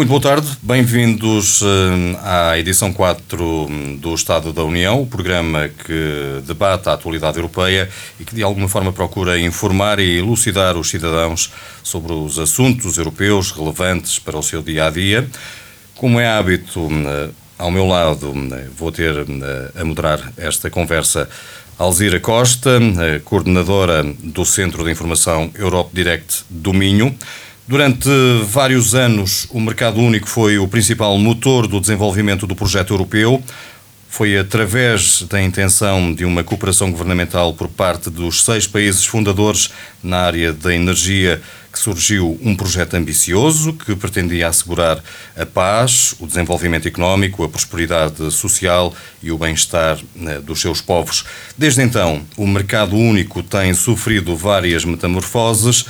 Muito boa tarde, bem-vindos eh, à edição 4 do Estado da União, o programa que debate a atualidade europeia e que de alguma forma procura informar e elucidar os cidadãos sobre os assuntos europeus relevantes para o seu dia a dia. Como é hábito, eh, ao meu lado, eh, vou ter a moderar esta conversa Alzira Costa, coordenadora do Centro de Informação Europe Direct do Minho. Durante vários anos, o mercado único foi o principal motor do desenvolvimento do projeto europeu. Foi através da intenção de uma cooperação governamental por parte dos seis países fundadores na área da energia que surgiu um projeto ambicioso que pretendia assegurar a paz, o desenvolvimento económico, a prosperidade social e o bem-estar né, dos seus povos. Desde então, o mercado único tem sofrido várias metamorfoses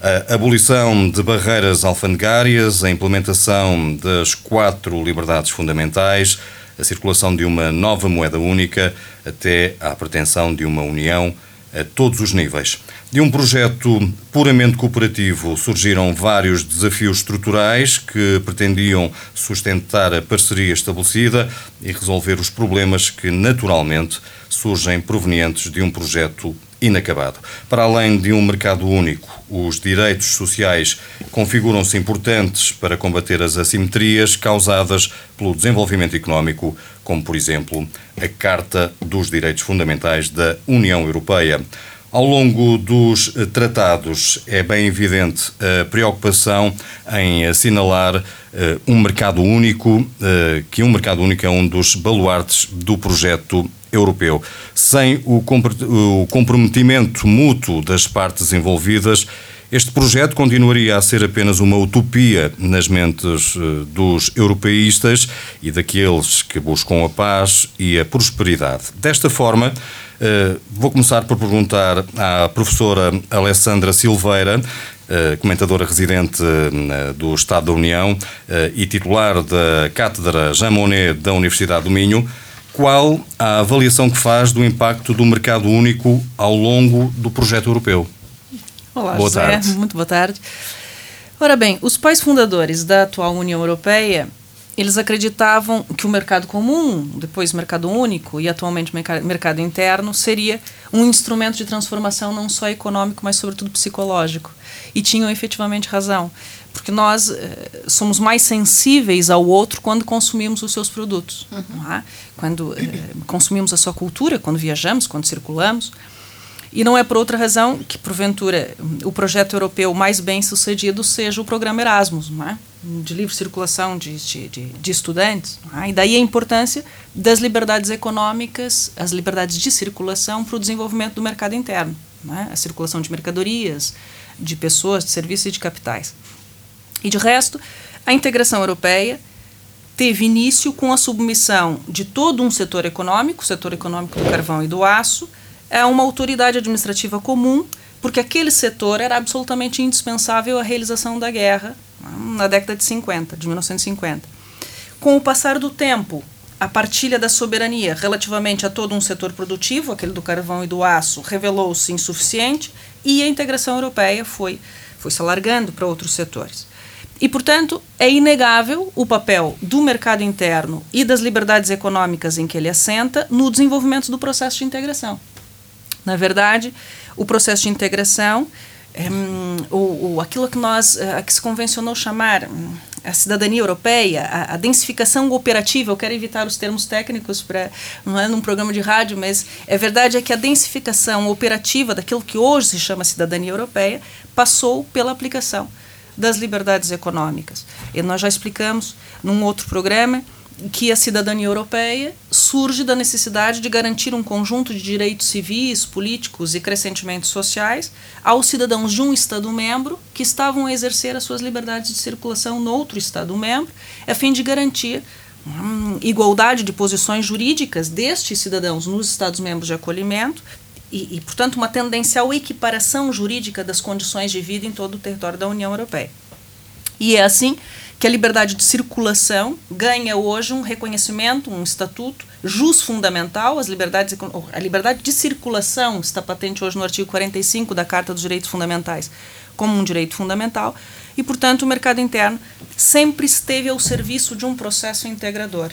a abolição de barreiras alfandegárias, a implementação das quatro liberdades fundamentais, a circulação de uma nova moeda única, até à pretensão de uma união a todos os níveis. De um projeto puramente cooperativo surgiram vários desafios estruturais que pretendiam sustentar a parceria estabelecida e resolver os problemas que, naturalmente, surgem provenientes de um projeto inacabado. Para além de um mercado único, os direitos sociais configuram-se importantes para combater as assimetrias causadas pelo desenvolvimento económico, como, por exemplo, a Carta dos Direitos Fundamentais da União Europeia. Ao longo dos tratados é bem evidente a preocupação em assinalar uh, um mercado único, uh, que um mercado único é um dos baluartes do projeto europeu. Sem o comprometimento mútuo das partes envolvidas, este projeto continuaria a ser apenas uma utopia nas mentes eh, dos europeístas e daqueles que buscam a paz e a prosperidade. Desta forma, eh, vou começar por perguntar à professora Alessandra Silveira, eh, comentadora residente do Estado da União e titular da Cátedra Jean Monnet da Universidade do Minho, qual a avaliação que faz do impacto do mercado único ao longo do projeto europeu? Olá, boa José. Tarde. Muito boa tarde. Ora bem, os pais fundadores da atual União Europeia, eles acreditavam que o mercado comum, depois mercado único e atualmente mercado interno, seria um instrumento de transformação não só econômico, mas sobretudo psicológico. E tinham efetivamente razão porque nós eh, somos mais sensíveis ao outro quando consumimos os seus produtos, uhum. é? quando eh, consumimos a sua cultura, quando viajamos, quando circulamos. E não é por outra razão que, porventura, o projeto europeu mais bem sucedido seja o programa Erasmus, é? de livre circulação de, de, de estudantes. É? E daí a importância das liberdades econômicas, as liberdades de circulação para o desenvolvimento do mercado interno, é? a circulação de mercadorias, de pessoas, de serviços e de capitais. E de resto, a integração europeia teve início com a submissão de todo um setor econômico, o setor econômico do carvão e do aço, a uma autoridade administrativa comum, porque aquele setor era absolutamente indispensável à realização da guerra na década de 50, de 1950. Com o passar do tempo, a partilha da soberania relativamente a todo um setor produtivo, aquele do carvão e do aço, revelou-se insuficiente e a integração europeia foi, foi se alargando para outros setores. E, portanto, é inegável o papel do mercado interno e das liberdades econômicas em que ele assenta no desenvolvimento do processo de integração. Na verdade, o processo de integração, é, o, aquilo que nós, a que se convencionou chamar hum, a cidadania europeia, a, a, densificação operativa, eu quero evitar os termos técnicos para não é num programa de rádio, mas é verdade é que a densificação operativa daquilo que hoje se chama cidadania europeia passou pela aplicação das liberdades econômicas. E nós já explicamos num outro programa que a cidadania europeia surge da necessidade de garantir um conjunto de direitos civis, políticos e crescentemente sociais aos cidadãos de um Estado-membro que estavam a exercer as suas liberdades de circulação no outro Estado-membro, a fim de garantir hum, igualdade de posições jurídicas destes cidadãos nos Estados-membros de acolhimento e, e, portanto, uma tendencial equiparação jurídica das condições de vida em todo o território da União Europeia. E é assim que a liberdade de circulação ganha hoje um reconhecimento, um estatuto jus fundamental, as liberdades, a liberdade de circulação está patente hoje no artigo 45 da Carta dos Direitos Fundamentais como um direito fundamental, e, portanto, o mercado interno sempre esteve ao serviço de um processo integrador.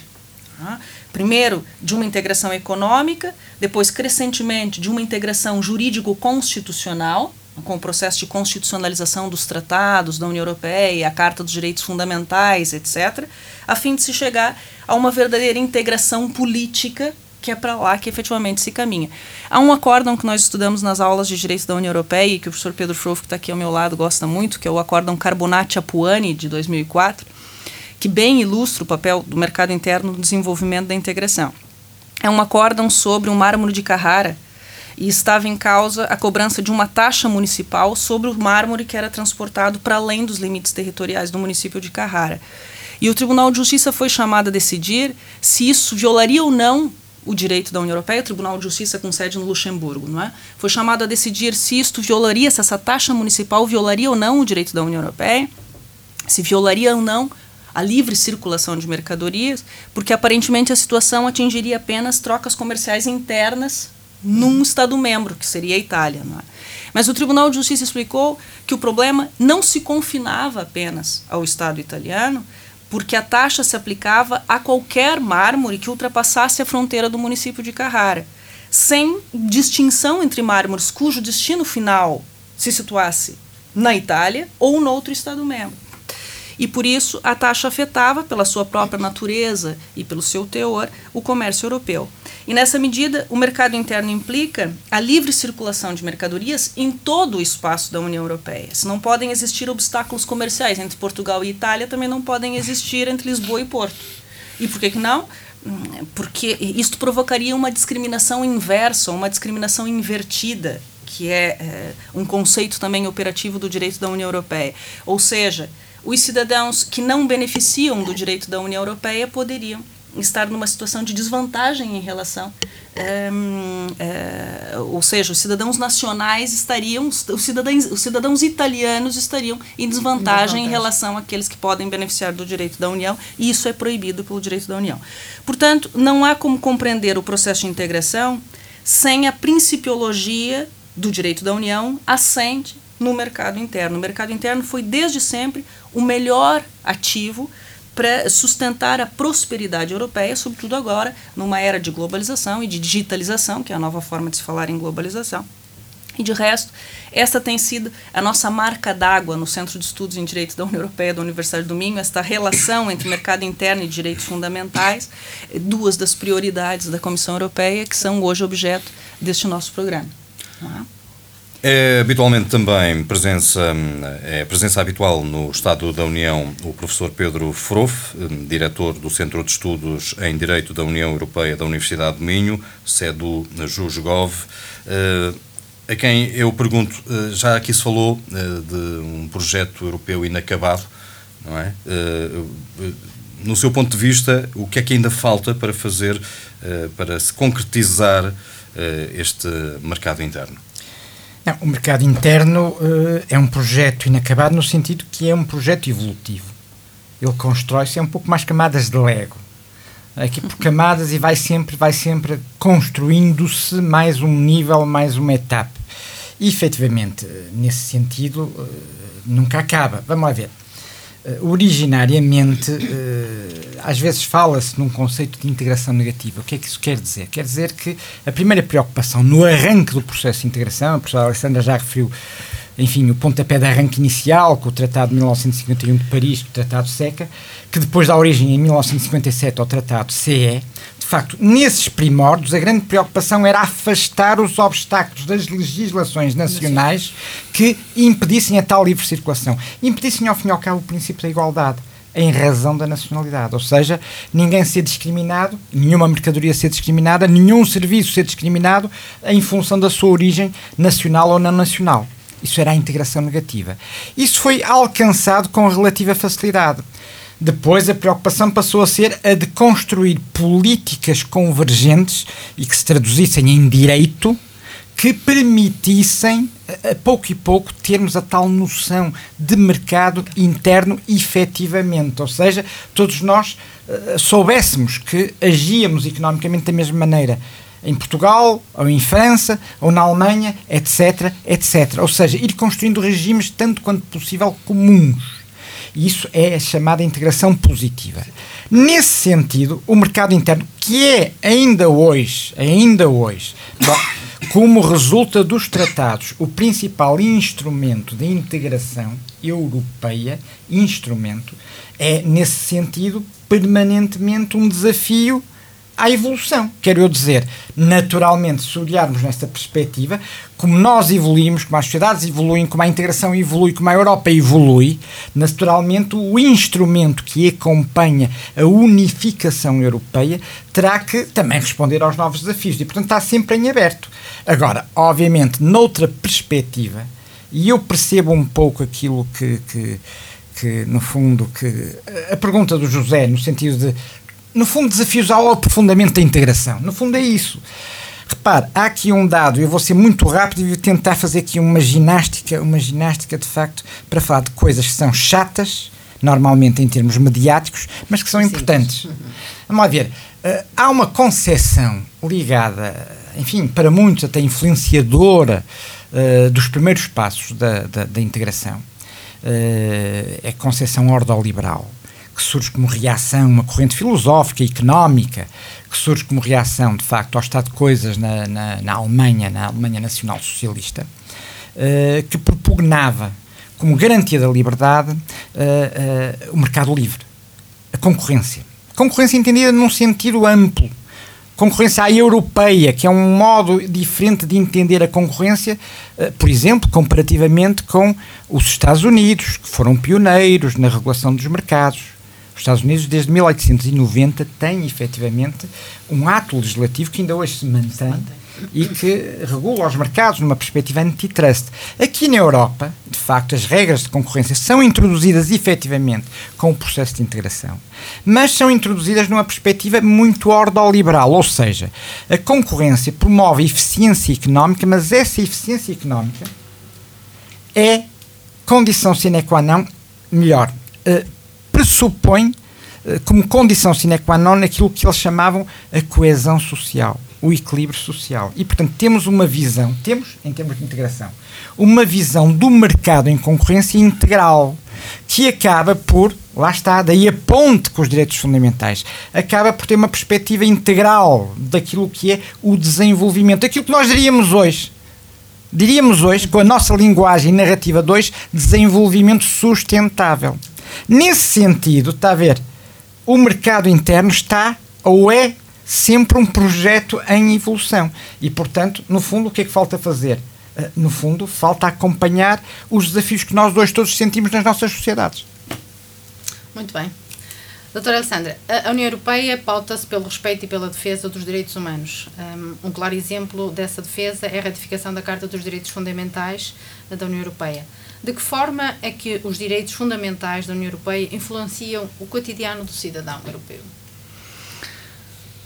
Tá? Primeiro, de uma integração econômica, depois, crescentemente, de uma integração jurídico-constitucional, com o processo de constitucionalização dos tratados da União Europeia, a Carta dos Direitos Fundamentais, etc., a fim de se chegar a uma verdadeira integração política, que é para lá que efetivamente se caminha. Há um acórdão que nós estudamos nas aulas de Direito da União Europeia e que o professor Pedro Frouf, que está aqui ao meu lado, gosta muito, que é o acórdão Carbonati-Apuani, de 2004, que bem ilustra o papel do mercado interno no desenvolvimento da integração. É um acórdão sobre o mármore de Carrara, e estava em causa a cobrança de uma taxa municipal sobre o mármore que era transportado para além dos limites territoriais do município de Carrara. E o Tribunal de Justiça foi chamado a decidir se isso violaria ou não o direito da União Europeia, o Tribunal de Justiça com sede no Luxemburgo, não é? Foi chamado a decidir se isto violaria, se essa taxa municipal violaria ou não o direito da União Europeia, se violaria ou não a livre circulação de mercadorias, porque aparentemente a situação atingiria apenas trocas comerciais internas num Estado-membro, que seria a Itália. Não é? Mas o Tribunal de Justiça explicou que o problema não se confinava apenas ao Estado italiano, porque a taxa se aplicava a qualquer mármore que ultrapassasse a fronteira do município de Carrara, sem distinção entre mármores cujo destino final se situasse na Itália ou no outro Estado-membro e por isso a taxa afetava, pela sua própria natureza e pelo seu teor, o comércio europeu. E nessa medida, o mercado interno implica a livre circulação de mercadorias em todo o espaço da União Europeia. Se não podem existir obstáculos comerciais entre Portugal e Itália, também não podem existir entre Lisboa e Porto. E por que, que não? Porque isto provocaria uma discriminação inversa, uma discriminação invertida, que é, é um conceito também operativo do direito da União Europeia. Ou seja, os cidadãos que não beneficiam do direito da União Europeia poderiam estar numa situação de desvantagem em relação, é, é, ou seja, os cidadãos nacionais estariam, os cidadãos, os cidadãos italianos estariam em desvantagem, desvantagem em relação àqueles que podem beneficiar do direito da União, e isso é proibido pelo direito da União. Portanto, não há como compreender o processo de integração sem a principiologia do direito da União assente no mercado interno. O mercado interno foi desde sempre o melhor ativo para sustentar a prosperidade europeia, sobretudo agora, numa era de globalização e de digitalização, que é a nova forma de se falar em globalização. E de resto, esta tem sido a nossa marca d'água no Centro de Estudos em Direito da União Europeia da Universidade do Minho, esta relação entre mercado interno e direitos fundamentais, duas das prioridades da Comissão Europeia que são hoje objeto deste nosso programa. É habitualmente também presença, é presença habitual no Estado da União o professor Pedro Frouf, diretor do Centro de Estudos em Direito da União Europeia da Universidade de Minho, sede do JUSGOV, eh, a quem eu pergunto, eh, já aqui se falou eh, de um projeto europeu inacabado, não é? No seu ponto de vista, o que é que ainda falta para fazer, para se concretizar este mercado interno? Não, o mercado interno uh, é um projeto inacabado no sentido que é um projeto evolutivo. Ele constrói-se, é um pouco mais camadas de Lego. Aqui por camadas e vai sempre, vai sempre construindo-se mais um nível, mais uma etapa. E efetivamente, nesse sentido, uh, nunca acaba. Vamos lá ver. Uh, originariamente, às vezes fala-se num conceito de integração negativa. O que é que isso quer dizer? Quer dizer que a primeira preocupação no arranque do processo de integração, a professora Alessandra já referiu, enfim, o pontapé de arranque inicial, com o Tratado de 1951 de Paris, o Tratado SECA, que depois dá origem em 1957 ao Tratado CE. Facto, nesses primórdios, a grande preocupação era afastar os obstáculos das legislações nacionais que impedissem a tal livre circulação. Impedissem, ao fim e ao cabo, o princípio da igualdade em razão da nacionalidade. Ou seja, ninguém ser discriminado, nenhuma mercadoria ser discriminada, nenhum serviço ser discriminado em função da sua origem nacional ou não nacional. Isso era a integração negativa. Isso foi alcançado com relativa facilidade. Depois a preocupação passou a ser a de construir políticas convergentes e que se traduzissem em direito que permitissem, a pouco e pouco, termos a tal noção de mercado interno efetivamente. Ou seja, todos nós uh, soubéssemos que agíamos economicamente da mesma maneira em Portugal, ou em França, ou na Alemanha, etc, etc. Ou seja, ir construindo regimes tanto quanto possível comuns. Isso é a chamada integração positiva. Nesse sentido, o mercado interno, que é ainda hoje, ainda hoje, como resulta dos tratados, o principal instrumento de integração europeia, instrumento, é, nesse sentido, permanentemente um desafio à evolução. Quero eu dizer, naturalmente, se olharmos nesta perspectiva, como nós evoluímos, como as sociedades evoluem, como a integração evolui, como a Europa evolui, naturalmente o instrumento que acompanha a unificação europeia terá que também responder aos novos desafios e, portanto, está sempre em aberto. Agora, obviamente, noutra perspectiva, e eu percebo um pouco aquilo que, que que, no fundo, que a pergunta do José, no sentido de no fundo, desafios ao aprofundamento da integração. No fundo, é isso. Repare, há aqui um dado, eu vou ser muito rápido e vou tentar fazer aqui uma ginástica, uma ginástica de facto, para falar de coisas que são chatas, normalmente em termos mediáticos, mas que são importantes. Vamos lá ver. Uh, há uma concepção ligada, enfim, para muitos até influenciadora, uh, dos primeiros passos da, da, da integração. Uh, é a concepção ordoliberal que surge como reação, uma corrente filosófica, económica, que surge como reação, de facto, ao estado de coisas na, na, na Alemanha, na Alemanha Nacional Socialista, uh, que propugnava como garantia da liberdade uh, uh, o mercado livre, a concorrência. Concorrência entendida num sentido amplo. Concorrência à europeia, que é um modo diferente de entender a concorrência, por exemplo, comparativamente com os Estados Unidos, que foram pioneiros na regulação dos mercados os Estados Unidos, desde 1890, têm efetivamente um ato legislativo que ainda hoje se mantém e que regula os mercados numa perspectiva antitrust. Aqui na Europa, de facto, as regras de concorrência são introduzidas efetivamente com o processo de integração, mas são introduzidas numa perspectiva muito ordoliberal, ou seja, a concorrência promove eficiência económica, mas essa eficiência económica é condição sine qua non, melhor, uh, pressupõe eh, como condição sine qua non aquilo que eles chamavam a coesão social, o equilíbrio social. E, portanto, temos uma visão, temos, em termos de integração, uma visão do mercado em concorrência integral, que acaba por, lá está, daí a ponte com os direitos fundamentais, acaba por ter uma perspectiva integral daquilo que é o desenvolvimento, aquilo que nós diríamos hoje. Diríamos hoje, com a nossa linguagem narrativa 2, desenvolvimento sustentável. Nesse sentido, está a ver, o mercado interno está ou é sempre um projeto em evolução. E, portanto, no fundo, o que é que falta fazer? Uh, no fundo, falta acompanhar os desafios que nós dois todos sentimos nas nossas sociedades. Muito bem. Doutora Alessandra, a União Europeia pauta-se pelo respeito e pela defesa dos direitos humanos. Um, um claro exemplo dessa defesa é a ratificação da Carta dos Direitos Fundamentais da União Europeia. De que forma é que os direitos fundamentais da União Europeia influenciam o cotidiano do cidadão europeu?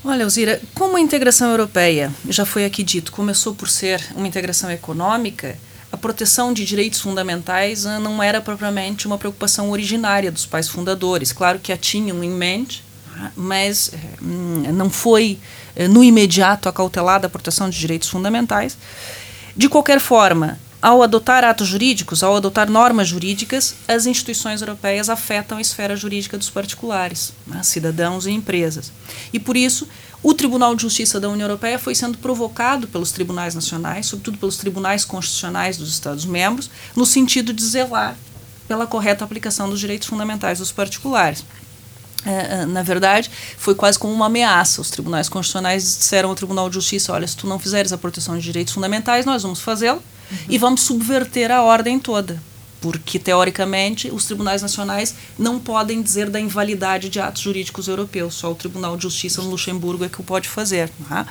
Olha, Elzira, como a integração europeia, já foi aqui dito, começou por ser uma integração econômica, a proteção de direitos fundamentais ah, não era propriamente uma preocupação originária dos pais fundadores. Claro que a tinham em mente, ah, mas eh, hum, não foi eh, no imediato acautelada a proteção de direitos fundamentais. De qualquer forma, ao adotar atos jurídicos, ao adotar normas jurídicas, as instituições europeias afetam a esfera jurídica dos particulares, né, cidadãos e empresas. E por isso, o Tribunal de Justiça da União Europeia foi sendo provocado pelos tribunais nacionais, sobretudo pelos tribunais constitucionais dos Estados-membros, no sentido de zelar pela correta aplicação dos direitos fundamentais dos particulares. É, é, na verdade, foi quase como uma ameaça. Os tribunais constitucionais disseram ao Tribunal de Justiça: olha, se tu não fizeres a proteção de direitos fundamentais, nós vamos fazê-lo uhum. e vamos subverter a ordem toda. Porque, teoricamente, os tribunais nacionais não podem dizer da invalidade de atos jurídicos europeus. Só o Tribunal de Justiça no Luxemburgo é que o pode fazer. Não é?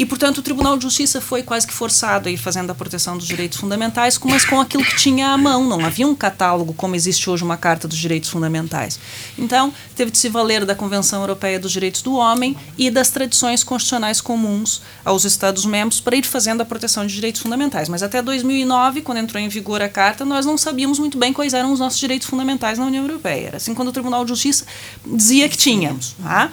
E, portanto, o Tribunal de Justiça foi quase que forçado a ir fazendo a proteção dos direitos fundamentais, mas com aquilo que tinha à mão. Não havia um catálogo como existe hoje uma Carta dos Direitos Fundamentais. Então, teve de se valer da Convenção Europeia dos Direitos do Homem e das tradições constitucionais comuns aos Estados-membros para ir fazendo a proteção de direitos fundamentais. Mas até 2009, quando entrou em vigor a Carta, nós não sabíamos muito bem quais eram os nossos direitos fundamentais na União Europeia. Era assim quando o Tribunal de Justiça dizia que tínhamos. Tá?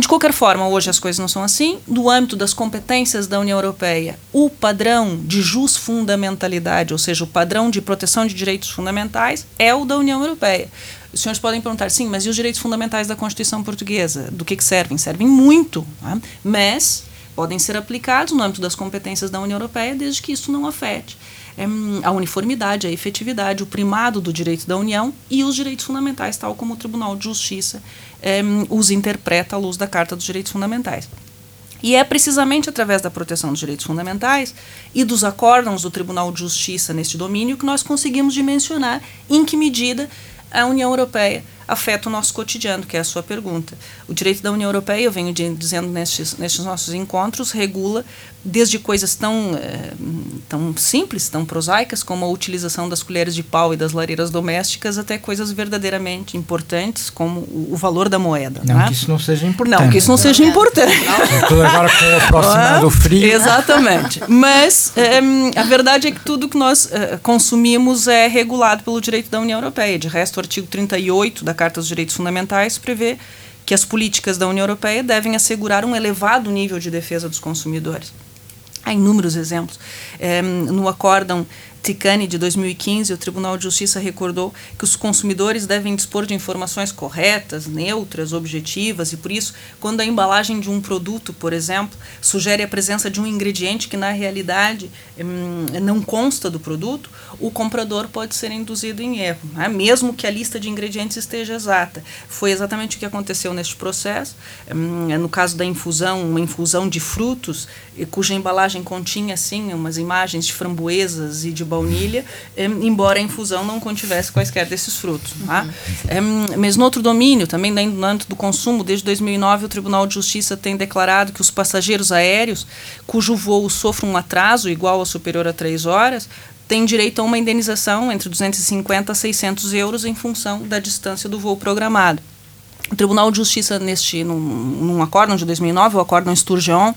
de qualquer forma, hoje as coisas não são assim. No âmbito das competências da União Europeia, o padrão de jus fundamentalidade, ou seja, o padrão de proteção de direitos fundamentais, é o da União Europeia. Os senhores podem perguntar, sim, mas e os direitos fundamentais da Constituição Portuguesa? Do que, que servem? Servem muito, tá? mas podem ser aplicados no âmbito das competências da União Europeia, desde que isso não afete é, a uniformidade, a efetividade, o primado do direito da União e os direitos fundamentais, tal como o Tribunal de Justiça é, os interpreta à luz da Carta dos Direitos Fundamentais. E é precisamente através da proteção dos direitos fundamentais e dos acórdãos do Tribunal de Justiça neste domínio que nós conseguimos dimensionar em que medida a União Europeia afeta o nosso cotidiano, que é a sua pergunta. O direito da União Europeia, eu venho dizendo nestes, nestes nossos encontros, regula desde coisas tão, é, tão simples, tão prosaicas, como a utilização das colheres de pau e das lareiras domésticas, até coisas verdadeiramente importantes, como o, o valor da moeda. Não né? que isso não seja importante. Não que isso não, seja importante. Estou agora com o aproximado frio. Exatamente. Mas é, a verdade é que tudo que nós é, consumimos é regulado pelo direito da União Europeia. De resto, o artigo 38 da Carta dos Direitos Fundamentais prevê que as políticas da União Europeia devem assegurar um elevado nível de defesa dos consumidores. Há inúmeros exemplos. É, no acórdão Ticani de 2015, o Tribunal de Justiça recordou que os consumidores devem dispor de informações corretas, neutras, objetivas e por isso, quando a embalagem de um produto, por exemplo, sugere a presença de um ingrediente que na realidade hum, não consta do produto, o comprador pode ser induzido em erro, né? mesmo que a lista de ingredientes esteja exata. Foi exatamente o que aconteceu neste processo. Hum, no caso da infusão, uma infusão de frutos, cuja embalagem continha assim umas imagens de framboesas e de baunilha, embora a infusão não contivesse quaisquer desses frutos. Tá? mas no outro domínio, também no âmbito do consumo, desde 2009 o Tribunal de Justiça tem declarado que os passageiros aéreos cujo voo sofre um atraso igual ou superior a três horas têm direito a uma indenização entre 250 a 600 euros em função da distância do voo programado. O Tribunal de Justiça, neste, num, num acórdão de 2009, o acórdão Sturgeon,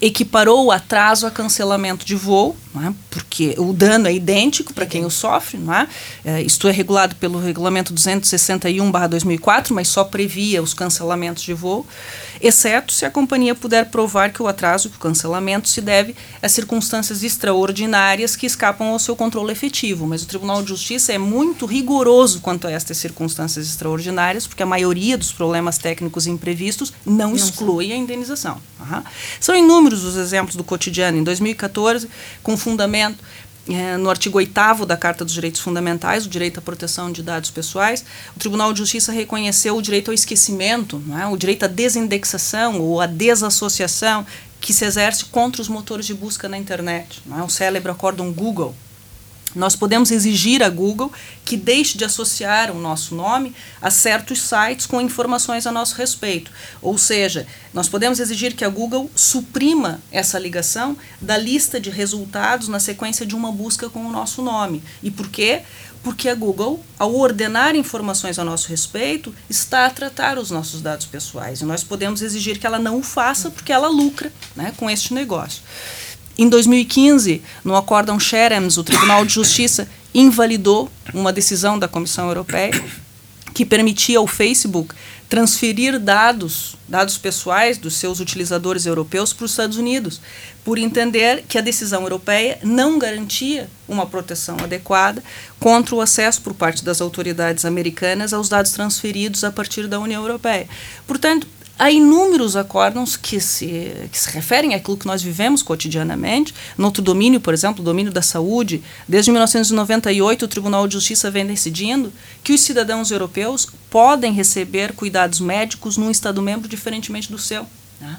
equiparou o atraso a cancelamento de voo, é? porque o dano é idêntico para quem o sofre. É? É, isto é regulado pelo regulamento 261-2004, mas só previa os cancelamentos de voo, exceto se a companhia puder provar que o atraso, que o cancelamento, se deve a circunstâncias extraordinárias que escapam ao seu controle efetivo. Mas o Tribunal de Justiça é muito rigoroso quanto a estas circunstâncias extraordinárias, porque a maioria dos problemas técnicos imprevistos não, não exclui a indenização. São inúmeros inúmeros os exemplos do cotidiano. Em 2014, com fundamento é, no artigo 8 da Carta dos Direitos Fundamentais, o direito à proteção de dados pessoais, o Tribunal de Justiça reconheceu o direito ao esquecimento, é? o direito à desindexação ou à desassociação que se exerce contra os motores de busca na internet. É? O célebre acórdão Google, nós podemos exigir a Google que deixe de associar o nosso nome a certos sites com informações a nosso respeito. Ou seja, nós podemos exigir que a Google suprima essa ligação da lista de resultados na sequência de uma busca com o nosso nome. E por quê? Porque a Google, ao ordenar informações a nosso respeito, está a tratar os nossos dados pessoais. E nós podemos exigir que ela não o faça porque ela lucra né, com este negócio. Em 2015, no acórdão Scherems, o Tribunal de Justiça invalidou uma decisão da Comissão Europeia que permitia ao Facebook transferir dados, dados pessoais dos seus utilizadores europeus para os Estados Unidos, por entender que a decisão europeia não garantia uma proteção adequada contra o acesso por parte das autoridades americanas aos dados transferidos a partir da União Europeia. Portanto, há inúmeros acórdãos que se, que se referem àquilo que nós vivemos cotidianamente. No outro domínio, por exemplo, o domínio da saúde, desde 1998 o Tribunal de Justiça vem decidindo que os cidadãos europeus podem receber cuidados médicos num Estado-membro diferentemente do seu. Né?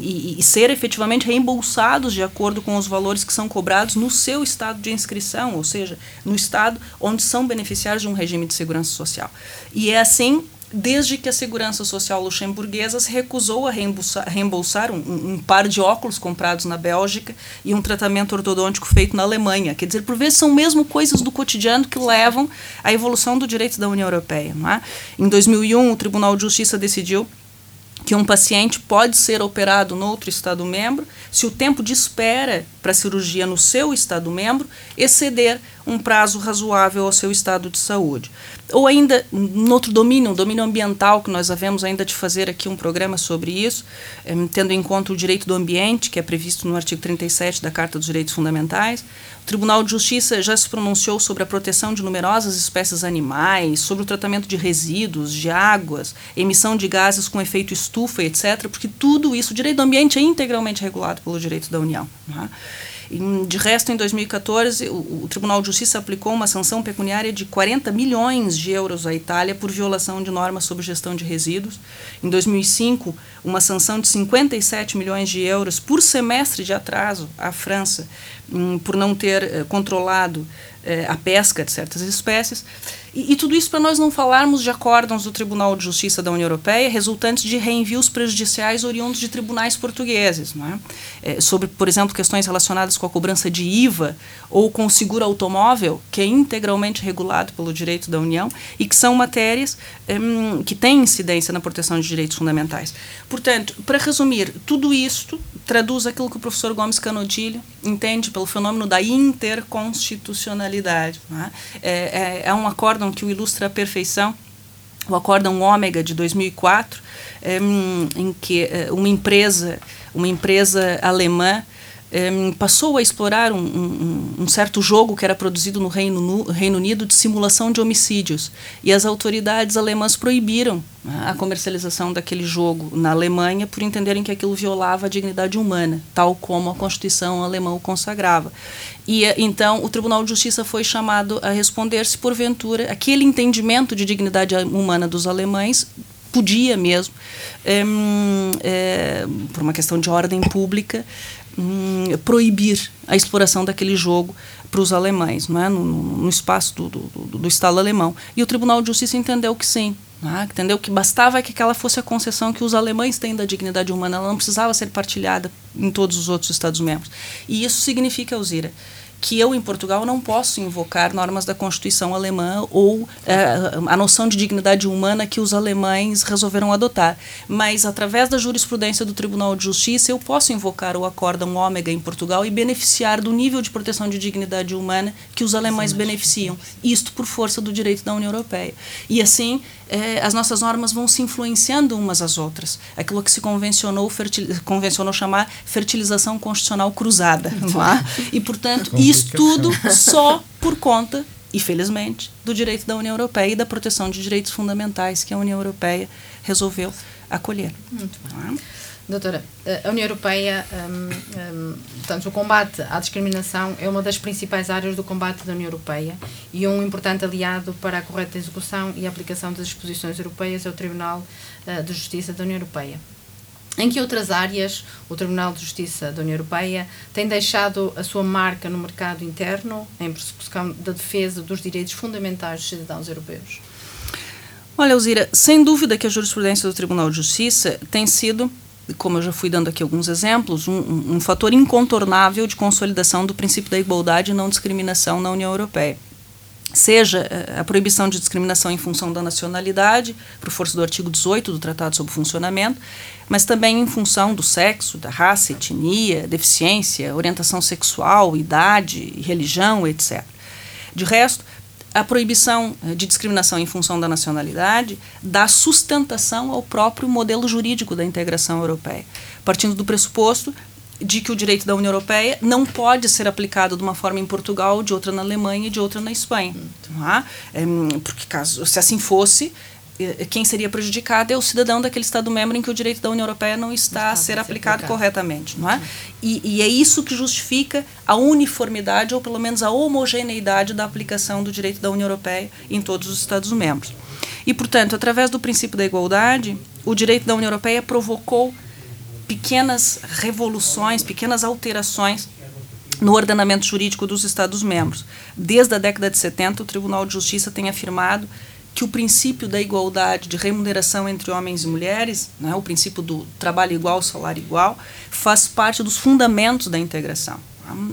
E, e, ser efetivamente reembolsados de acordo com os valores que são cobrados no seu estado de inscrição, ou seja, no estado onde são beneficiários de um regime de segurança social. E é assim desde que a segurança social luxemburguesa se recusou a reembolsar, reembolsar um, um, par de óculos comprados na Bélgica e um tratamento ortodôntico feito na Alemanha. Quer dizer, por vezes são mesmo coisas do cotidiano que levam à evolução do direito da União Europeia. Não é? Em 2001, o Tribunal de Justiça decidiu que um paciente pode ser operado no outro Estado-membro se o tempo de espera para a cirurgia no seu Estado-membro exceder um prazo razoável ao seu estado de saúde. Ou ainda, no outro domínio, um domínio ambiental, que nós havemos ainda de fazer aqui um programa sobre isso, eh, tendo em conta o direito do ambiente, que é previsto no artigo 37 da Carta dos Direitos Fundamentais. O Tribunal de Justiça já se pronunciou sobre a proteção de numerosas espécies animais, sobre o tratamento de resíduos, de águas, emissão de gases com efeito estufa, etc., porque tudo isso, o direito do ambiente é integralmente regulado pelo direito da União. Né? De resto, em 2014, o, o, Tribunal de Justiça aplicou uma sanção pecuniária de 40 milhões de euros à Itália por violação de normas sobre gestão de resíduos. Em 2005, uma sanção de 57 milhões de euros por semestre de atraso à França, um, por não ter uh, controlado uh, a pesca de certas espécies. E, e tudo isso para nós não falarmos de acórdãos do Tribunal de Justiça da União Europeia resultantes de reenvios prejudiciais oriundos de tribunais portugueses, é? É, sobre, por exemplo, questões relacionadas com a cobrança de IVA ou com o seguro automóvel, que é integralmente regulado pelo direito da União e que são matérias é, que têm incidência na proteção de direitos fundamentais. Portanto, para resumir, tudo isto traduz aquilo que o professor Gomes Canodilho entende pelo fenômeno da interconstitucionalidade. É? É, é um acórdão acórdão que o ilustra à perfeição, o acórdão Ômega de 2004, é, em que é, uma empresa, uma empresa alemã um, passou a explorar um, um, um, certo jogo que era produzido no Reino, no Reino, Unido de simulação de homicídios. E as autoridades alemãs proibiram a comercialização daquele jogo na Alemanha por entenderem que aquilo violava a dignidade humana, tal como a Constituição alemã o consagrava. E então o Tribunal de Justiça foi chamado a responder se, porventura, aquele entendimento de dignidade humana dos alemães podia mesmo, é, por uma questão de ordem pública, hum, proibir a exploração daquele jogo para os alemães, não é? no, no espaço do, do, do, Estado alemão. E o Tribunal de Justiça entendeu que sim, é? entendeu que bastava que aquela fosse a concessão que os alemães têm da dignidade humana, ela não precisava ser partilhada em todos os outros Estados-membros. E isso significa, Alzira, que eu, em Portugal, não posso invocar normas da Constituição alemã ou é, a noção de dignidade humana que os alemães resolveram adotar. Mas, através da jurisprudência do Tribunal de Justiça, eu posso invocar o Acórdão Ômega em Portugal e beneficiar do nível de proteção de dignidade humana que os alemães beneficiam. Isto por força do direito da União Europeia. E, assim, é, as nossas normas vão se influenciando umas às outras. Aquilo que se convencionou, convencionou chamar fertilização constitucional cruzada. Não é? E, portanto, isso tudo só por conta, infelizmente, do direito da União Europeia e da proteção de direitos fundamentais que a União Europeia resolveu acolher. Muito bem. Doutora, a União Europeia, um, um, portanto, o combate à discriminação é uma das principais áreas do combate da União Europeia e um importante aliado para a correta execução e aplicação das disposições europeias é o Tribunal uh, de Justiça da União Europeia. Em que outras áreas o Tribunal de Justiça da União Europeia tem deixado a sua marca no mercado interno em persecução da defesa dos direitos fundamentais dos cidadãos europeus? Olha, Elzira, sem dúvida que a jurisprudência do Tribunal de Justiça tem sido como eu já fui dando aqui alguns exemplos, um, um, fator incontornável de consolidação do princípio da igualdade e não discriminação na União Europeia. Seja eh, a proibição de discriminação em função da nacionalidade, por força do artigo 18 do Tratado sobre o Funcionamento, mas também em função do sexo, da raça, etnia, deficiência, orientação sexual, idade, religião, etc. De resto, a proibição eh, de discriminação em função da nacionalidade dá sustentação ao próprio modelo jurídico da integração europeia, partindo do pressuposto de que o direito da União Europeia não pode ser aplicado de uma forma em Portugal, de outra na Alemanha e de outra na Espanha. Então, porque caso se assim fosse, quem seria prejudicado é o cidadão daquele Estado-membro em que o direito da União Europeia não está, a ser aplicado corretamente. Não é? E, e, é isso que justifica a uniformidade, ou pelo menos a homogeneidade da aplicação do direito da União Europeia em todos os Estados-membros. E, portanto, através do princípio da igualdade, o direito da União Europeia provocou pequenas revoluções, pequenas alterações no ordenamento jurídico dos Estados-membros. Desde a década de 70, o Tribunal de Justiça tem afirmado que o princípio da igualdade de remuneração entre homens e mulheres, né, o princípio do trabalho igual, salário igual, faz parte dos fundamentos da integração.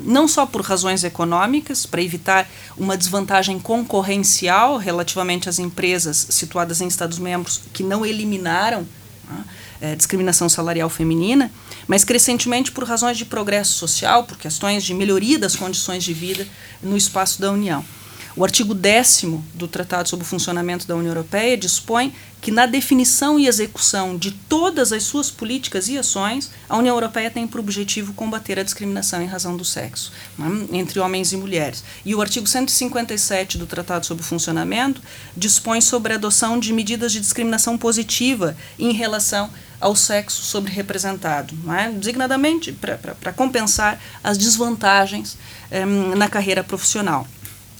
Não só por razões econômicas, para evitar uma desvantagem concorrencial relativamente às empresas situadas em Estados-membros que não eliminaram né, é, discriminação salarial feminina, mas crescentemente por razões de progresso social, por questões de melhoria das condições de vida no espaço da União. O artigo 10 do Tratado sobre o Funcionamento da União Europeia dispõe que, na definição e execução de todas as suas políticas e ações, a União Europeia tem por objetivo combater a discriminação em razão do sexo, né, entre homens e mulheres. E o artigo 157 do Tratado sobre o Funcionamento dispõe sobre a adoção de medidas de discriminação positiva em relação ao sexo sobre-representado, é? designadamente para compensar as desvantagens eh, na carreira profissional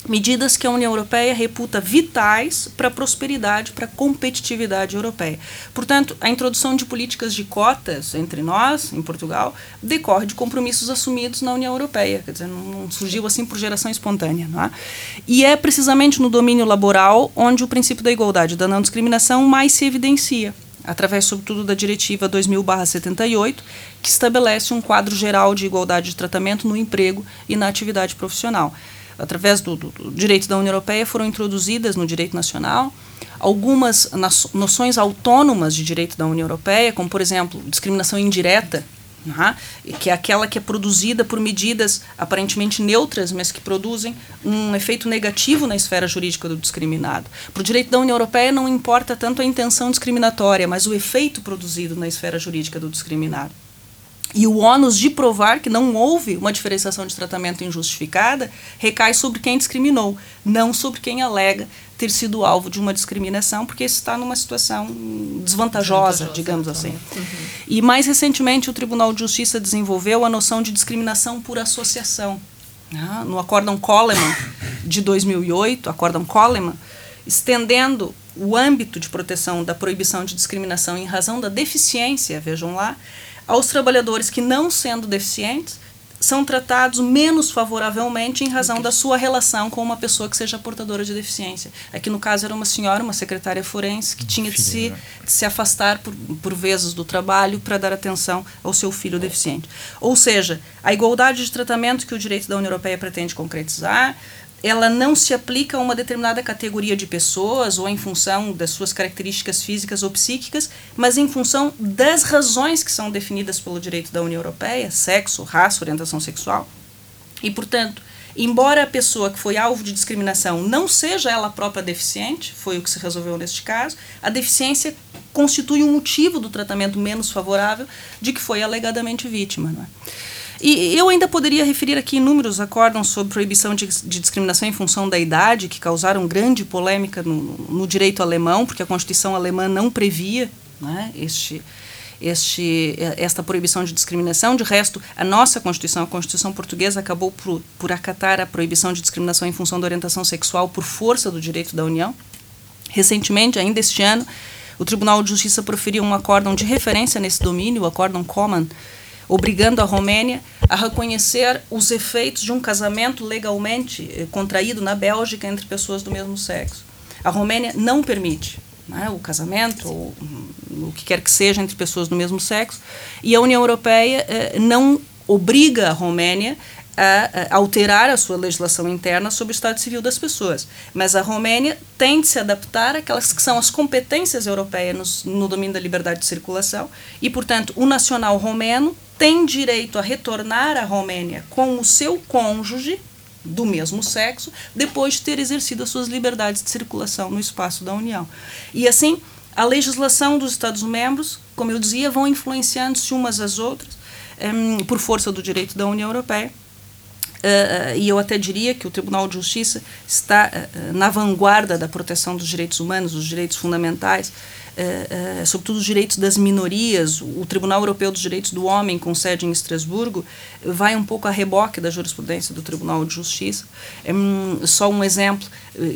medidas que a União Europeia reputa vitais para a prosperidade, para a competitividade europeia. Portanto, a introdução de políticas de cotas entre nós, em Portugal, decorre de compromissos assumidos na União Europeia, quer dizer, não surgiu assim por geração espontânea. Não é? E é precisamente no domínio laboral onde o princípio da igualdade e da não discriminação mais se evidencia através, sobretudo, da Diretiva 2000-78, que estabelece um quadro geral de igualdade de tratamento no emprego e na atividade profissional através do, do, do, direito da União Europeia, foram introduzidas no direito nacional algumas noções autônomas de direito da União Europeia, como, por exemplo, discriminação indireta, né, que é aquela que é produzida por medidas aparentemente neutras, mas que produzem um efeito negativo na esfera jurídica do discriminado. Para o direito da União Europeia, não importa tanto a intenção discriminatória, mas o efeito produzido na esfera jurídica do discriminado. E o ônus de provar que não houve uma diferenciação de tratamento injustificada recai sobre quem discriminou, não sobre quem alega ter sido alvo de uma discriminação, porque está numa situação desvantajosa, digamos assim. Uhum. E mais recentemente, o Tribunal de Justiça desenvolveu a noção de discriminação por associação. Né? No Acórdão Coleman de 2008, Acórdão Coleman, estendendo o âmbito de proteção da proibição de discriminação em razão da deficiência, vejam lá, aos trabalhadores que, não sendo deficientes, são tratados menos favoravelmente em razão da sua relação com uma pessoa que seja portadora de deficiência. Aqui no caso era uma senhora, uma secretária forense, que tinha de se, de se afastar por, por vezes do trabalho para dar atenção ao seu filho deficiente. Ou seja, a igualdade de tratamento que o direito da União Europeia pretende concretizar ela não se aplica a uma determinada categoria de pessoas ou em função das suas características físicas ou psíquicas, mas em função das razões que são definidas pelo direito da União Europeia, sexo, raça, orientação sexual. E, portanto, embora a pessoa que foi alvo de discriminação não seja ela própria deficiente, foi o que se resolveu neste caso, a deficiência constitui um motivo do tratamento menos favorável de que foi alegadamente vítima. Não é? E eu ainda poderia referir aqui inúmeros acórdãos sobre proibição de, de, discriminação em função da idade, que causaram grande polêmica no, no direito alemão, porque a Constituição alemã não previa né, este, este, esta proibição de discriminação. De resto, a nossa Constituição, a Constituição portuguesa, acabou por, por acatar a proibição de discriminação em função da orientação sexual por força do direito da União. Recentemente, ainda este ano, o Tribunal de Justiça proferiu um acórdão de referência nesse domínio, o acórdão Common, obrigando a Romênia a reconhecer os efeitos de um casamento legalmente eh, contraído na Bélgica entre pessoas do mesmo sexo. A Romênia não permite né, o casamento, ou hum, o que quer que seja, entre pessoas do mesmo sexo, e a União Europeia eh, não obriga a Romênia a, a, alterar a sua legislação interna sobre o estado civil das pessoas. Mas a Romênia tem de se adaptar àquelas que são as competências europeias no, no domínio da liberdade de circulação e, portanto, o nacional romeno tem direito a retornar à Romênia com o seu cônjuge do mesmo sexo, depois de ter exercido as suas liberdades de circulação no espaço da União. E assim, a legislação dos Estados-membros, como eu dizia, vão influenciando-se umas às outras um, por força do direito da União Europeia uh, e eu até diria que o Tribunal de Justiça está uh, na vanguarda da proteção dos direitos humanos, dos direitos fundamentais, uh, sobretudo os direitos das minorias. O Tribunal Europeu dos Direitos do Homem, com sede em Estrasburgo, vai um pouco a reboque da jurisprudência do Tribunal de Justiça. Um, só um exemplo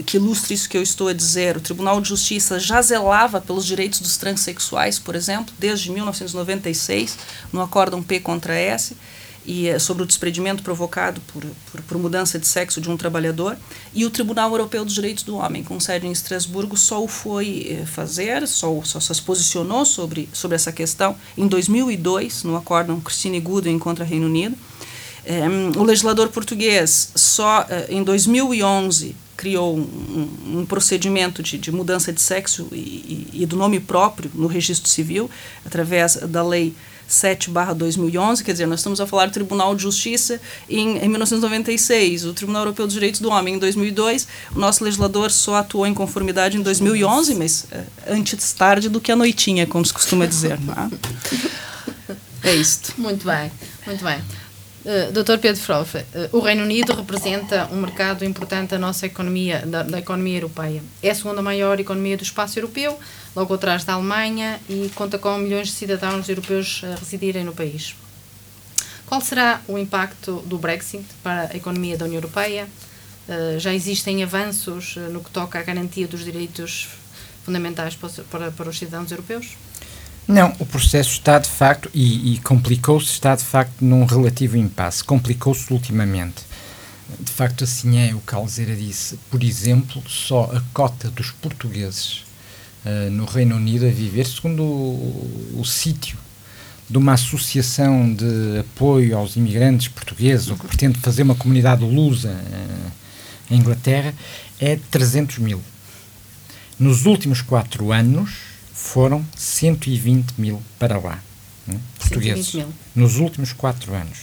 que ilustra isso que eu estou a dizer: o Tribunal de Justiça já zelava pelos direitos dos transexuais, por exemplo, desde 1996, no Acórdão P contra S e eh, sobre o desprendimento provocado por, por, por, mudança de sexo de um trabalhador. E o Tribunal Europeu dos Direitos do Homem, com sede em Estrasburgo, só o foi eh, fazer, só, só, só se posicionou sobre, sobre essa questão em 2002, no acórdão Christine Goodwin contra Reino Unido. É, o legislador português só em 2011 criou um, um procedimento de, de, mudança de sexo e, e, e, do nome próprio no registro civil, através da lei 7/2011, quer dizer, nós estamos a falar do Tribunal de Justiça em, em 1996, o Tribunal Europeu dos Direitos do Homem em 2002, o nosso legislador só atuou em conformidade em 2011, mas é, antes tarde do que a noitinha, como se costuma dizer. É? é isto. Muito bem, muito bem. Uh, Dr. Pedro Frofe, uh, o Reino Unido representa um mercado importante da nossa economia, da, da, economia europeia. É a segunda maior economia do espaço europeu, logo atrás da Alemanha, e conta com milhões de cidadãos europeus a residirem no país. Qual será o impacto do Brexit para a economia da União Europeia? Uh, já existem avanços no que toca à garantia dos direitos fundamentais para, os cidadãos europeus? Não, o processo está de facto, e, e complicou-se, está de facto num relativo impasse. Complicou-se ultimamente. De facto, assim é o que a Alzeira disse. Por exemplo, só a cota dos portugueses uh, no Reino Unido a viver, segundo o, o, o sítio de uma associação de apoio aos imigrantes portugueses, ou que pretende fazer uma comunidade lusa uh, em Inglaterra, é 300 mil. Nos últimos quatro anos, foram 120 mil para lá, né, portugueses, mil. nos últimos quatro anos.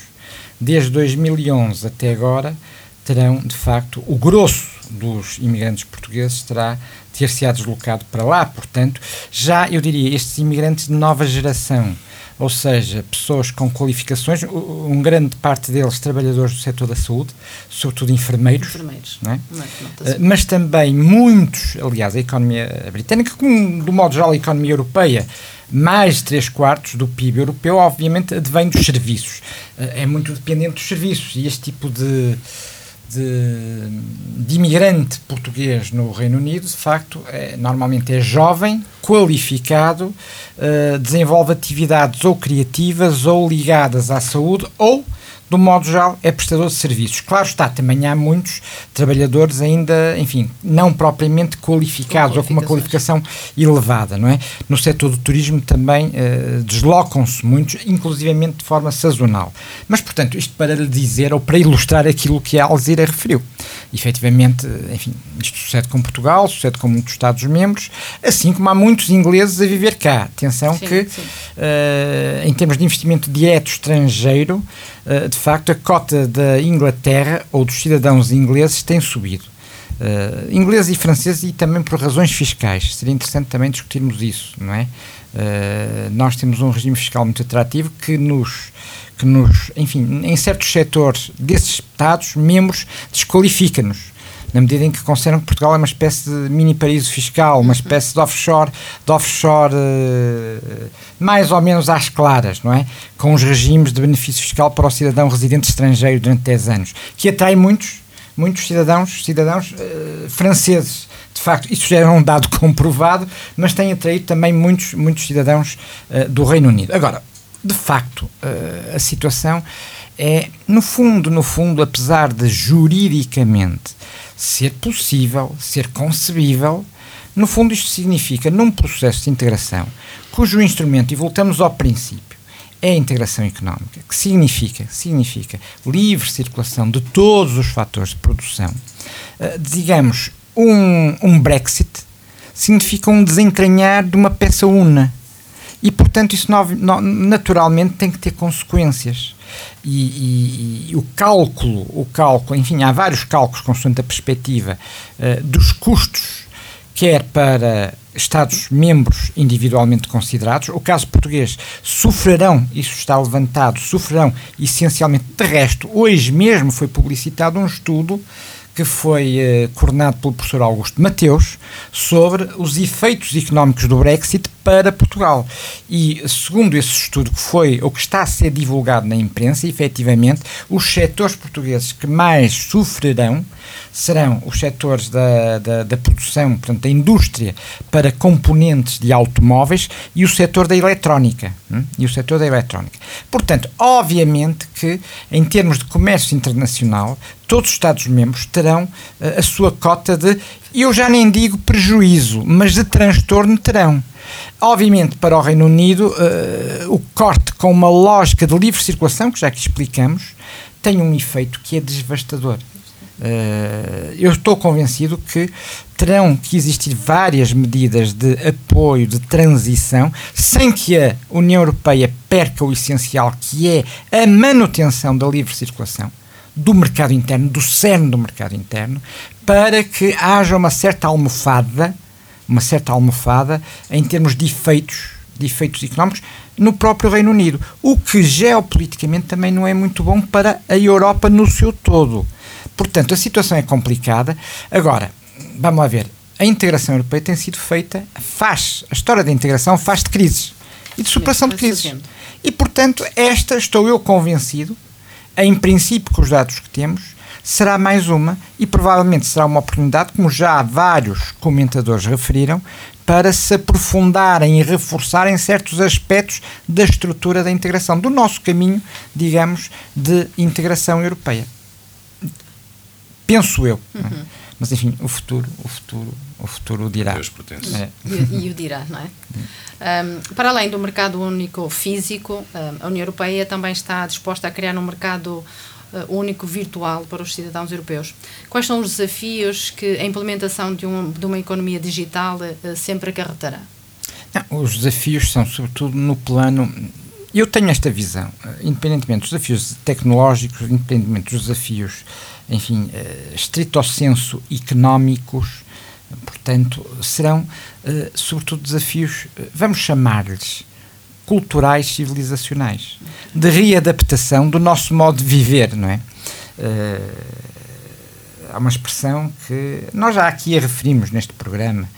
Desde 2011 até agora, terão, de facto, o grosso dos imigrantes portugueses terá ter-se-á deslocado para lá. Portanto, já, eu diria, estes imigrantes de nova geração, ou seja, pessoas com qualificações, um grande parte deles trabalhadores do setor da saúde, sobretudo enfermeiros, enfermeiros. É? não, não mas também muitos, aliás, a economia britânica, como do modo geral a economia europeia, mais de 3 quartos do PIB europeu, obviamente, advém dos serviços. É muito dependente dos serviços e este tipo de de, de, imigrante português no Reino Unido, de facto, é, normalmente é jovem, qualificado, uh, desenvolve atividades ou criativas ou ligadas à saúde ou do modo geral, é prestador de serviços. Claro está, também há muitos trabalhadores ainda, enfim, não propriamente qualificados ou com uma qualificação elevada, não é? No setor do turismo também uh, deslocam-se muitos, inclusivamente de forma sazonal. Mas, portanto, isto para lhe dizer ou para ilustrar aquilo que a Alzira referiu. Efetivamente, enfim, isto sucede com Portugal, sucede com muitos Estados-membros, assim como há muitos ingleses a viver cá. Atenção sim, que, sim. Uh, em termos de investimento direto estrangeiro, uh, de facto, a cota da Inglaterra ou dos cidadãos ingleses tem subido. Uh, ingleses e franceses e também por razões fiscais. Seria interessante também discutirmos isso, não é? Nós temos um regime fiscal muito atrativo que nos, que nos, enfim, em certos setores desses Estados, membros, desqualifica-nos na medida em que consideram que Portugal é uma espécie de mini paraíso fiscal, uma espécie de offshore, de offshore uh, mais ou menos às claras, não é? Com os regimes de benefício fiscal para o cidadão residente estrangeiro durante 10 anos, que atrai muitos, muitos cidadãos, cidadãos uh, franceses. De facto, isso já é um dado comprovado, mas tem atraído também muitos, muitos cidadãos uh, do Reino Unido. Agora, de facto, a situação é, no fundo, no fundo, apesar de juridicamente ser possível, ser concebível, no fundo isto significa, num processo de integração, cujo instrumento, e voltamos ao princípio, é a integração económica, que significa, significa livre circulação de todos os fatores de produção, uh, digamos, um, um Brexit significa um desentranhar de uma peça una. E, portanto, isso naturalmente tem que ter consequências. E, e, e, o cálculo, o cálculo, enfim, há vários cálculos consoante a perspectiva uh, dos custos, quer para Estados-membros individualmente considerados, o caso português, sofrerão, isso está levantado, sofrerão essencialmente, de resto, hoje mesmo foi publicitado um estudo que foi uh, coordenado pelo professor Augusto Mateus sobre os efeitos económicos do Brexit para Portugal. E segundo esse estudo que foi ou que está a ser divulgado na imprensa, efetivamente, os setores portugueses que mais sofrerão serão os setores da, da, da, produção, portanto, da indústria para componentes de automóveis e o setor da eletrónica. Hum? E o setor da eletrónica. Portanto, obviamente que, em termos de comércio internacional, todos os Estados-membros terão uh, a sua cota de, eu já nem digo prejuízo, mas de transtorno terão. Obviamente, para o Reino Unido, uh, o corte com uma lógica de livre circulação, que já aqui explicamos, tem um efeito que é devastador. Uh, eu estou convencido que terão que existir várias medidas de apoio, de transição, sem que a União Europeia perca o essencial, que é a manutenção da livre circulação do mercado interno, do cerne do mercado interno, para que haja uma certa almofada, uma certa almofada em termos de efeitos, de efeitos económicos no próprio Reino Unido, o que geopoliticamente também não é muito bom para a Europa no seu todo. Portanto, a situação é complicada. Agora, vamos lá ver. A integração europeia tem sido feita, faz, a história da integração faz de crises e de superação de crises. E, portanto, esta, estou eu convencido, em princípio, com os dados que temos, será mais uma e provavelmente será uma oportunidade, como já vários comentadores referiram, para se aprofundarem e reforçarem certos aspectos da estrutura da integração, do nosso caminho, digamos, de integração europeia penso eu. É? Uhum. Mas enfim, o futuro, o futuro, o futuro dirá. Deus é. E, e, o dirá, não é? Um, para além do mercado único físico, a União Europeia também está disposta a criar um mercado uh, único virtual para os cidadãos europeus. Quais são os desafios que a implementação de, um, de uma economia digital uh, sempre acarretará? Não, os desafios são sobretudo no plano eu tenho esta visão, independentemente dos desafios tecnológicos, independentemente dos desafios enfim, uh, estrito senso económicos, portanto, serão uh, sobretudo desafios, uh, vamos chamar-lhes culturais civilizacionais, de readaptação do nosso modo de viver, não é? há uma expressão que nós já aqui a referimos neste programa,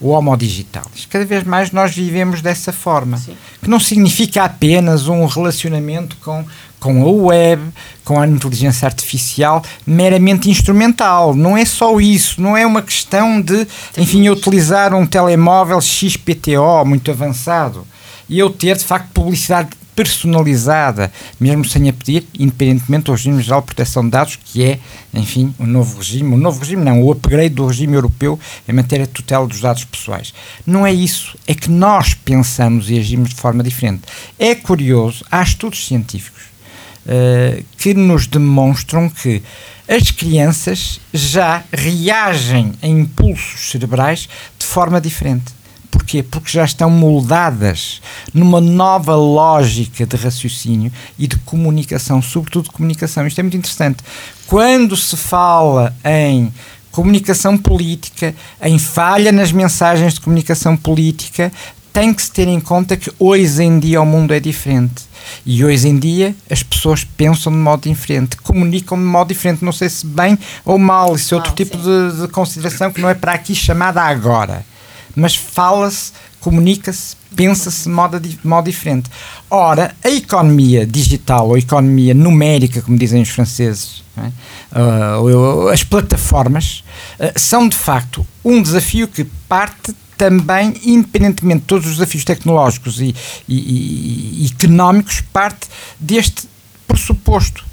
o homo digitalis. Cada vez mais nós vivemos dessa forma, Sim. que não significa apenas um relacionamento com, com a web, com a inteligência artificial, meramente instrumental. Não é só isso, não é uma questão de, enfim, eu utilizar um telemóvel XPTO muito avançado e eu ter, de facto, publicidade personalizada, mesmo sem a pedir, independentemente do regime geral de proteção de dados, que é, enfim, o novo regime, o novo regime não, o upgrade do regime europeu em matéria de tutela dos dados pessoais. Não é isso, é que nós pensamos e agimos de forma diferente. É curioso, há estudos científicos uh, que nos demonstram que as crianças já reagem a impulsos cerebrais de forma diferente. Porquê? Porque já estão moldadas numa nova lógica de raciocínio e de comunicação, sobretudo de comunicação. Isto é muito interessante. Quando se fala em comunicação política, em falha nas mensagens de comunicação política, tem que se ter em conta que hoje em dia o mundo é diferente. E hoje em dia as pessoas pensam de modo diferente, comunicam de modo diferente. Não sei se bem ou mal, isso é outro mal, tipo de, de, consideração que não é para aqui chamada agora mas fala-se, comunica-se, pensa-se de modo, de modo diferente. Ora, a economia digital ou a economia numérica, como dizem os franceses, é? uh, as plataformas, uh, são de facto um desafio que parte também, independentemente de todos os desafios tecnológicos e, e, e, económicos, parte deste pressuposto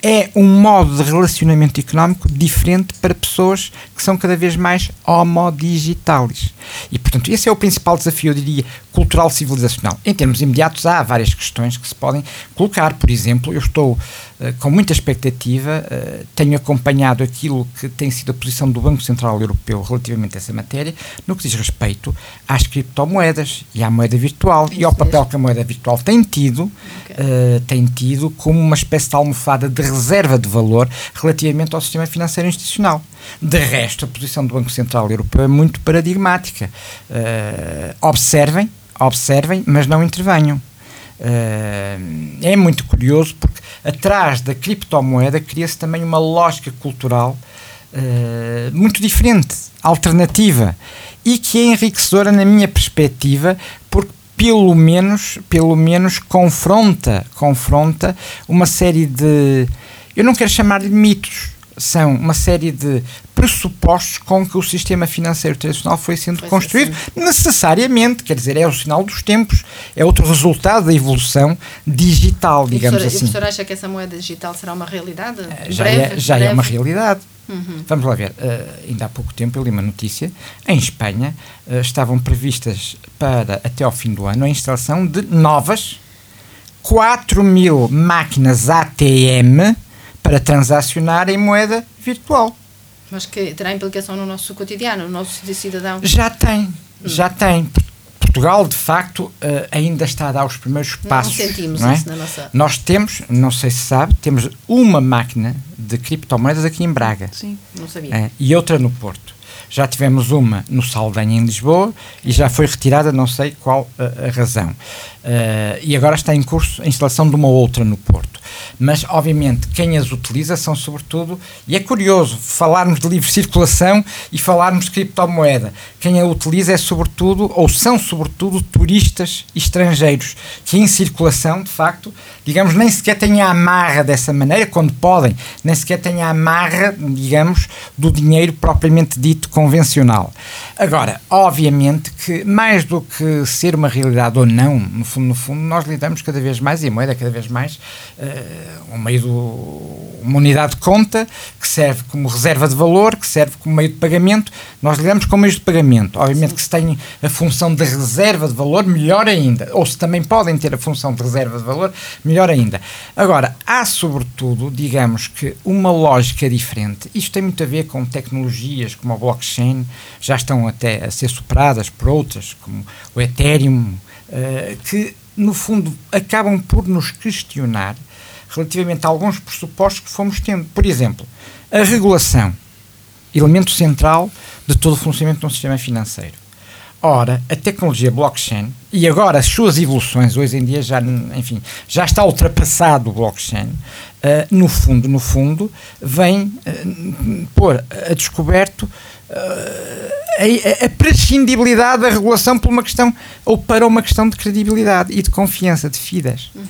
é um modo de relacionamento económico diferente para pessoas que são cada vez mais homodigitalis. E, portanto, esse é o principal desafio, eu diria, cultural civilizacional. Em termos imediatos, há várias questões que se podem colocar. Por exemplo, eu estou com muita expectativa, uh, tenho acompanhado aquilo que tem sido a posição do Banco Central Europeu relativamente a essa matéria, no que diz respeito às criptomoedas e à moeda virtual Isso e ao papel que a moeda virtual tem tido, okay. uh, tem tido como uma espécie de almofada de reserva de valor relativamente ao sistema financeiro institucional. De resto, a posição do Banco Central Europeu é muito paradigmática. Uh, observem, observem, mas não intervenham. Uh, é muito curioso porque atrás da criptomoeda cria-se também uma lógica cultural uh, muito diferente, alternativa e que é enriquecedora na minha perspectiva, porque pelo menos, pelo menos confronta, confronta uma série de, eu não quero chamar-lhe mitos, são uma série de pressupostos com que o sistema financeiro tradicional foi sendo foi construído, assim. necessariamente, quer dizer, é o sinal dos tempos, é outro resultado da evolução digital, digamos e assim. E o professor acha que essa moeda digital será uma realidade? Eh, já, breve, é, já breve? é uma realidade. Uhum. Vamos lá ver, uh, ainda há pouco tempo eu li uma notícia, em Espanha uh, estavam previstas para até ao fim do ano a instalação de novas 4 mil máquinas ATM para transacionar em moeda virtual. Mas que terá implicação no nosso cotidiano, no nosso cidadão? Já tem, hum. já tem. Portugal, de facto, eh, ainda está a dar os primeiros passos. Não sentimos não é? isso na nossa. Nós temos, não sei se sabe, temos uma máquina de criptomoedas aqui em Braga. Sim, não sabia. É, e outra no Porto. Já tivemos uma no Saldanha, em Lisboa, e já foi retirada, não sei qual a, a razão. Uh, e agora está em curso a instalação de uma outra no Porto mas obviamente quem as utiliza são sobretudo, e é curioso falarmos de livre circulação e falarmos de criptomoeda. Quem a utiliza é sobretudo, ou são sobretudo, turistas estrangeiros que em circulação, de facto, digamos, nem sequer têm a amarra dessa maneira, quando podem, nem sequer têm a amarra, digamos, do dinheiro propriamente dito convencional. Agora, obviamente que mais do que ser uma realidade ou não, no fundo, no fundo nós lidamos cada vez mais, e a moeda cada vez mais, uh, um meio do, uma unidade de conta que serve como reserva de valor, que serve como meio de pagamento, nós lidamos com meios de pagamento. Obviamente Sim. que se tem a função de reserva de valor, melhor ainda, ou se também podem ter a função de reserva de valor, melhor ainda. Agora, há sobretudo, digamos que, uma lógica diferente. Isto tem muito a ver com tecnologias como a blockchain, já estão até a ser superadas por outras, como o Ethereum, que no fundo acabam por nos questionar relativamente a alguns pressupostos que fomos tendo. Por exemplo, a regulação, elemento central de todo o funcionamento de um sistema financeiro. Ora, a tecnologia blockchain e agora as suas evoluções, hoje em dia já, enfim, já está ultrapassado o blockchain, uh, no fundo, no fundo, vem uh, pôr a descoberto a, a, prescindibilidade da regulação por uma questão ou para uma questão de credibilidade e de confiança, de FIDAS. Uhum.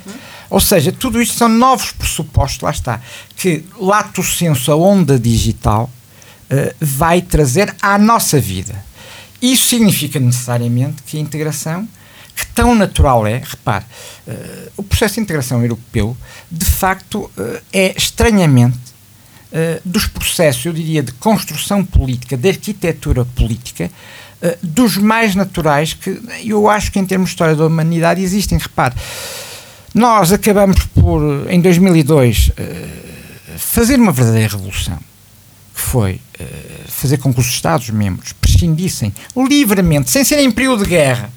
Ou seja, tudo isto são novos pressupostos, lá está, que lato senso, a onda digital, uh, vai trazer à nossa vida. Isso significa necessariamente que a integração, que tão natural é, repare, uh, o processo de integração europeu, de facto, uh, é estranhamente uh, dos processos, eu diria, de construção política, de arquitetura política, dos mais naturais que eu acho que em termos de história da humanidade existem. Repare, nós acabamos por, em 2002, uh, eh, fazer uma verdadeira revolução, que foi fazer com que os Estados-membros prescindissem livremente, sem ser em período de guerra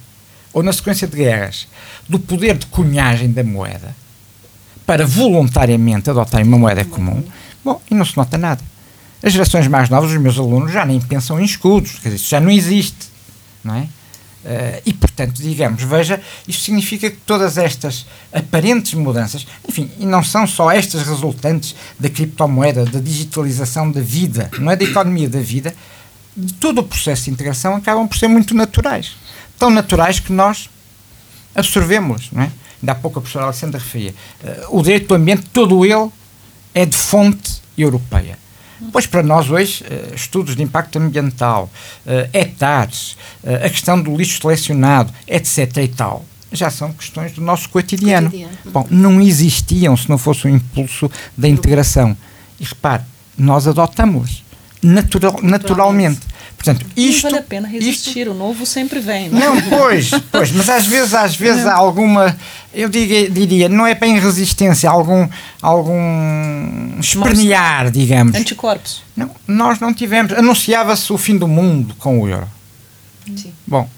ou na sequência de guerras, do poder de cunhagem da moeda, para voluntariamente adotarem uma moeda comum Bom, e não se nota nada. As gerações mais novas, os meus alunos, já nem pensam em escudos, quer dizer, isso já não existe, não é? Uh, e, portanto, digamos, veja, isto significa que todas estas aparentes mudanças, enfim, e não são só estas resultantes da criptomoeda, da digitalização da vida, não é da economia da vida, de todo o processo de integração acabam por ser muito naturais. Tão naturais que nós absorvemos, não é? Ainda há pouco a professora Alessandra referia. Uh, o direito do ambiente, todo ele é de fonte europeia. Pois para nós hoje, uh, estudos de impacto ambiental, uh, hectares, uh, a questão do lixo selecionado, etc. e tal, já são questões do nosso cotidiano. cotidiano. Bom, não existiam se não fosse o impulso da integração. E repare, nós adotamos natural, naturalmente. Portanto, isto, não vale a pena resistir, isto, o novo sempre vem. Não, é? não pois, pois, mas às vezes, às vezes há alguma, eu diria, diria, não é bem resistência, algum, algum espernear, digamos. Anticorpos. Não, nós não tivemos, anunciava-se o fim do mundo com o euro. Sim. Bom,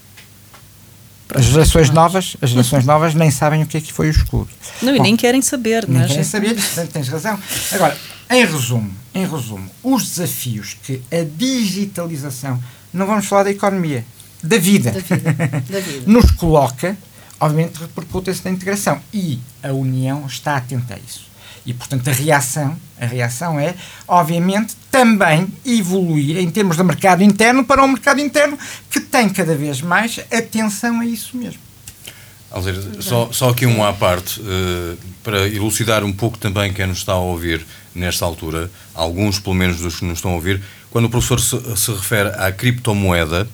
as gerações novas, as gerações novas nem sabem o que é que foi o escudo. Não, e nem querem saber, nem querem saber, tens razão. Agora, em resumo, em resumo, os desafios que a digitalização, não vamos falar da economia, da vida, da vida, da vida. nos coloca, obviamente repercute-se na integração. E a União está atenta a isso. E, portanto, a reação, a reação é, obviamente, também evoluir em termos de mercado interno para um mercado interno que tem cada vez mais atenção a isso mesmo. Alzira, só, só aqui um à parte, uh, para elucidar um pouco também quem nos está a ouvir nesta altura, alguns pelo menos dos que nos estão a ouvir, quando o professor se, se refere à criptomoeda,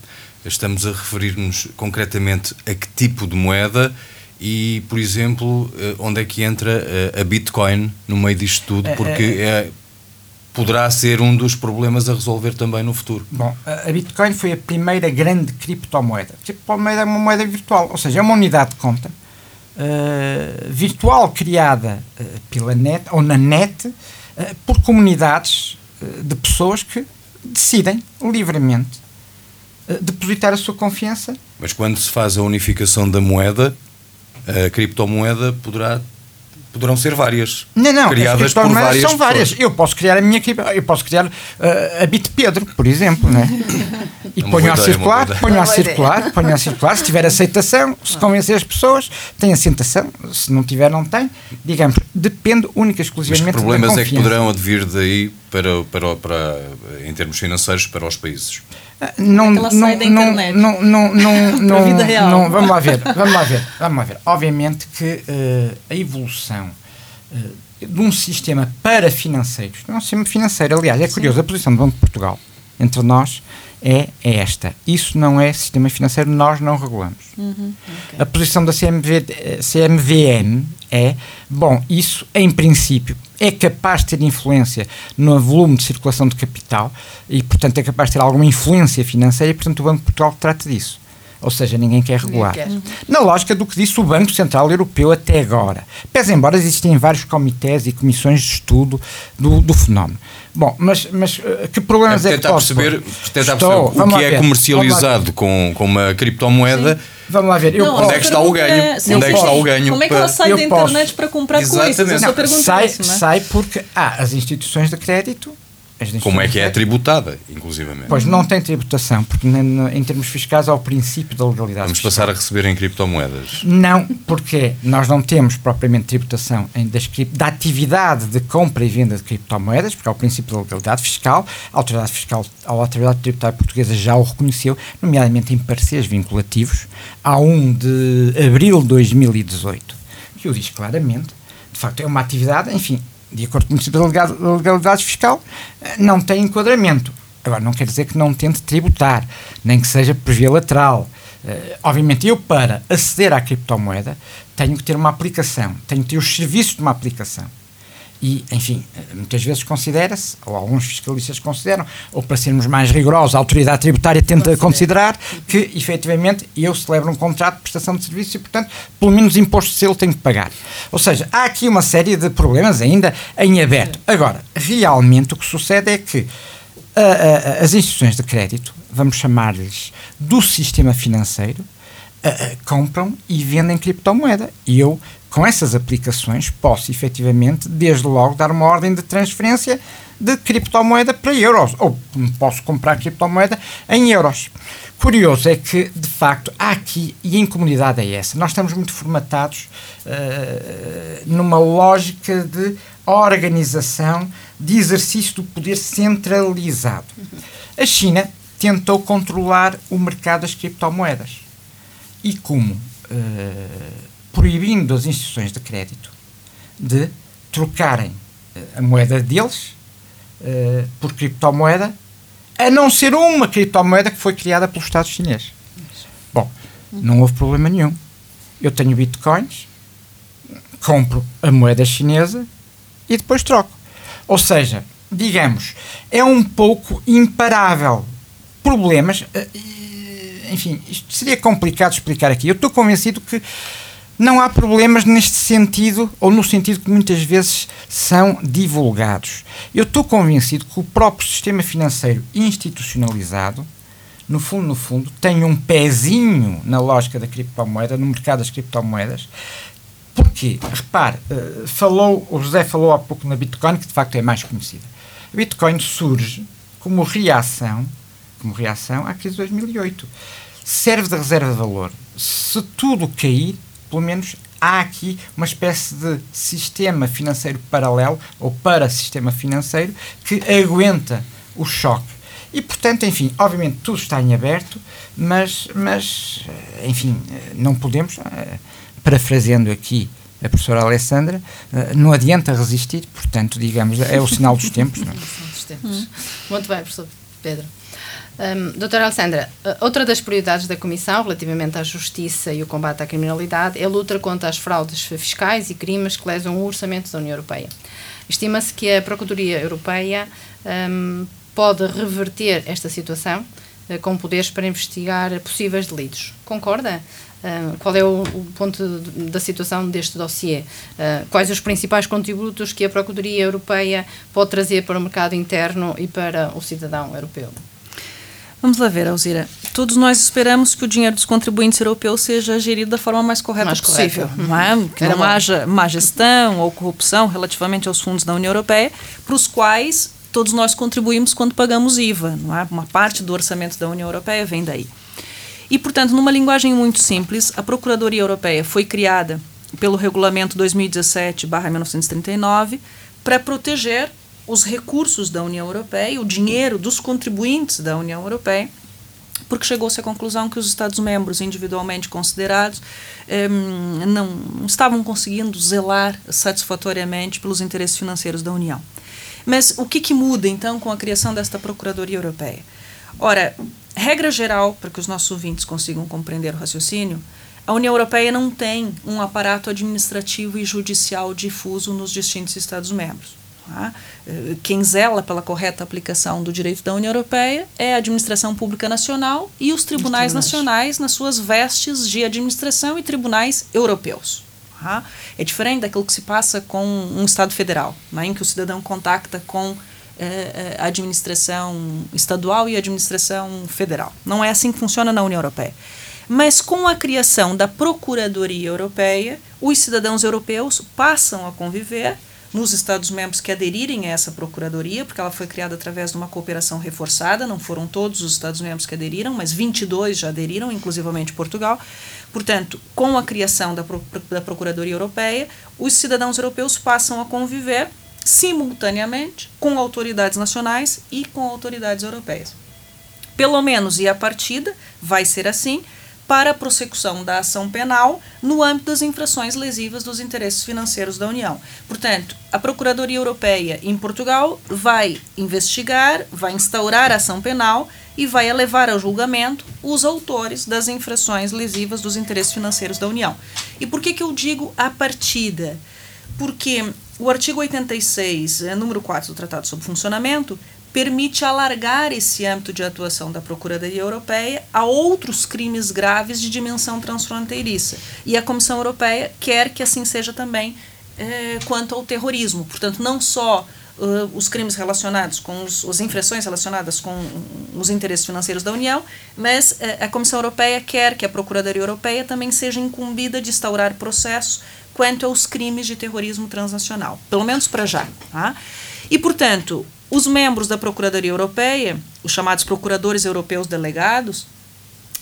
estamos a referir-nos concretamente a que tipo de moeda e, por exemplo, uh, onde é que entra uh, a Bitcoin no meio disto tudo, porque é, poderá ser um dos problemas a resolver também no futuro. Bom, a Bitcoin foi a primeira grande criptomoeda. A criptomoeda é uma moeda virtual, ou seja, é uma unidade de conta virtual criada uh, pela net ou na net uh, por comunidades de pessoas que decidem livremente depositar a sua confiança. Mas quando se faz a unificação da moeda, a criptomoeda poderá poderão ser várias. Não, não, criadas por várias são várias. Eu posso criar a minha eu posso criar uh, a Bit Pedro, por exemplo, né? E ponho a circular, ponho a circular, ponho a circular, se tiver aceitação, se convencer as pessoas, tem aceitação, se não tiver não tem. Digamos, depende única e exclusivamente Mas que problemas é que poderão advir daí para, para, para em termos financeiros para os países? Não, não, não, não, não, não, não, vida real. não, vamos lá ver, vamos lá ver, vamos lá ver. Obviamente que uh, a evolução uh, de um sistema para financeiros, não é um sistema financeiro, aliás, é Sim. curioso, a posição do Banco de Portugal entre nós é, é esta. Isso não é sistema financeiro, nós não regulamos. Uhum, okay. A posição da CMV, CMVM é, bom, isso em princípio é capaz de ter influência no volume de circulação de capital e, portanto, é capaz de ter alguma influência financeira e, portanto, o Banco de Portugal trata disso. Ou seja, ninguém quer regular. Ninguém quer. Na lógica do que disse o Banco Central Europeu até agora. Pese embora existem vários comitês e comissões de estudo do, do fenómeno. Bom, mas, mas eh, que problemas é, é que posso perceber, tentar Estou, perceber o que é comercializado com, com uma criptomoeda. Sim. Vamos lá ver. Eu não, onde é que está o ganho? É, onde é que está o ganho? Como é que ela sai da internet para comprar Exatamente. coisas? Não, sai, isso, não é? sai porque há as instituições de crédito como é que é tributada, inclusivamente? Pois não tem tributação, porque em termos fiscais há o princípio da legalidade. Vamos fiscal. passar a receber em criptomoedas? Não, porque nós não temos propriamente tributação em, das, da atividade de compra e venda de criptomoedas, porque há o princípio da legalidade fiscal. A autoridade fiscal, a autoridade tributária portuguesa já o reconheceu, nomeadamente em pareceres vinculativos, a 1 de abril de 2018, que o diz claramente. De facto, é uma atividade, enfim, de acordo com o princípio da legalidade fiscal, eh, não tem enquadramento. Agora, não quer dizer que não tente tributar, nem que seja por via lateral. Uh, obviamente, eu, para aceder à criptomoeda, tenho que ter uma aplicação, tenho que ter os serviços de uma aplicação. E, enfim, muitas vezes considera-se, ou alguns fiscalistas consideram, ou para sermos mais rigorosos, a autoridade tributária tenta considerar que, efetivamente, eu celebro um contrato de prestação de serviço e, portanto, pelo menos imposto de selo tenho que pagar. Ou seja, há aqui uma série de problemas ainda em aberto. Agora, realmente o que sucede é que a, a, as instituições de crédito, vamos chamar-lhes do sistema financeiro, a, compram e vendem criptomoeda. E eu com essas aplicações posso efetivamente, desde logo, dar uma ordem de transferência de criptomoeda para euros, ou posso comprar criptomoeda em euros. Curioso é que, de facto, há aqui, e em comunidade é essa, nós estamos muito formatados uh, numa lógica de organização, de exercício do poder centralizado. A China tentou controlar o mercado das criptomoedas. E como? Uh, proibindo as instituições de crédito de trocarem eh, a moeda deles uh, por criptomoeda, a não ser uma criptomoeda que foi criada pelo Estado chinês. Bom, não houve problema nenhum. Eu tenho bitcoins, compro a moeda chinesa e depois troco. Ou seja, digamos, é um pouco imparável. Problemas, enfim, isto seria complicado explicar aqui. Eu estou convencido que não há problemas neste sentido, ou no sentido que muitas vezes são divulgados. Eu estou convencido que o próprio sistema financeiro institucionalizado, no fundo, no fundo, tem um pezinho na lógica da criptomoeda, no mercado das criptomoedas. Porquê? Repare, uh, falou, o José falou há pouco na Bitcoin, que de facto é mais conhecida. A Bitcoin surge como reação, como reação à crise de 2008. Serve de reserva de valor. Se tudo cair, pelo menos há aqui uma espécie de sistema financeiro paralelo, ou para sistema financeiro, que aguenta o choque. E, portanto, enfim, obviamente tudo está em aberto, mas, mas enfim, não podemos, parafraseando aqui a professora Alessandra, não adianta resistir, portanto, digamos, é o sinal dos tempos. Não? É? Muito bem, professor Pedro. Um, doutora Alessandra, outra das prioridades da Comissão relativamente à justiça e o combate à criminalidade é a luta contra as fraudes fiscais e crimes que lesam o orçamento da União Europeia. Estima-se que a Procuradoria Europeia um, pode reverter esta situação uh, com poderes para investigar possíveis delitos. Concorda? Uh, qual é o, o ponto de, da situação deste dossiê? Uh, quais os principais contributos que a Procuradoria Europeia pode trazer para o mercado interno e para o cidadão europeu? Vamos lá ver, Alzira. Todos nós esperamos que o dinheiro dos contribuintes europeus seja gerido da forma mais correta mais possível. Correta. Não é? Que Era não haja má gestão ou corrupção relativamente aos fundos da União Europeia, para os quais todos nós contribuímos quando pagamos IVA. Não é? Uma parte do orçamento da União Europeia vem daí. E, portanto, numa linguagem muito simples, a Procuradoria Europeia foi criada pelo Regulamento 2017-1939 para proteger os recursos da União Europeia, o dinheiro dos contribuintes da União Europeia, porque chegou-se à conclusão que os Estados-membros individualmente considerados eh, não estavam conseguindo zelar satisfatoriamente pelos interesses financeiros da União. Mas o que, que muda então com a criação desta Procuradoria Europeia? Ora, regra geral, para que os nossos ouvintes consigam compreender o raciocínio, a União Europeia não tem um aparato administrativo e judicial difuso nos distintos Estados-membros. Tá? Eh, quem zela pela correta aplicação do direito da União Europeia é a administração pública nacional e os tribunais, os tribunais. nacionais nas suas vestes de administração e tribunais europeus. Tá? É diferente daquilo que se passa com um Estado federal, né, em que o cidadão contacta com eh, a administração estadual e a administração federal. Não é assim que funciona na União Europeia. Mas com a criação da Procuradoria Europeia, os cidadãos europeus passam a conviver nos Estados-membros que aderirem a essa procuradoria, porque ela foi criada através de uma cooperação reforçada, não foram todos os Estados-membros que aderiram, mas 22 já aderiram, inclusivamente Portugal. Portanto, com a criação da, da Procuradoria Europeia, os cidadãos europeus passam a conviver simultaneamente com autoridades nacionais e com autoridades europeias. Pelo menos, e a partida, vai ser assim, para a prossecução da ação penal no âmbito das infrações lesivas dos interesses financeiros da União. Portanto, a Procuradoria Europeia em Portugal vai investigar, vai instaurar a ação penal e vai levar ao julgamento os autores das infrações lesivas dos interesses financeiros da União. E por que, que eu digo a partida? Porque o artigo 86, eh, número 4 do Tratado sobre Funcionamento, permite alargar esse âmbito de atuação da Procuradoria Europeia a outros crimes graves de dimensão transfronteiriça. E a Comissão Europeia quer que assim seja também eh, quanto ao terrorismo. Portanto, não só uh, os crimes relacionados com os, as infrações relacionadas com os interesses financeiros da União, mas uh, a Comissão Europeia quer que a Procuradoria Europeia também seja incumbida de instaurar processos quanto aos crimes de terrorismo transnacional, pelo menos para já. Tá? E, portanto, os membros da Procuradoria Europeia, os chamados procuradores europeus delegados,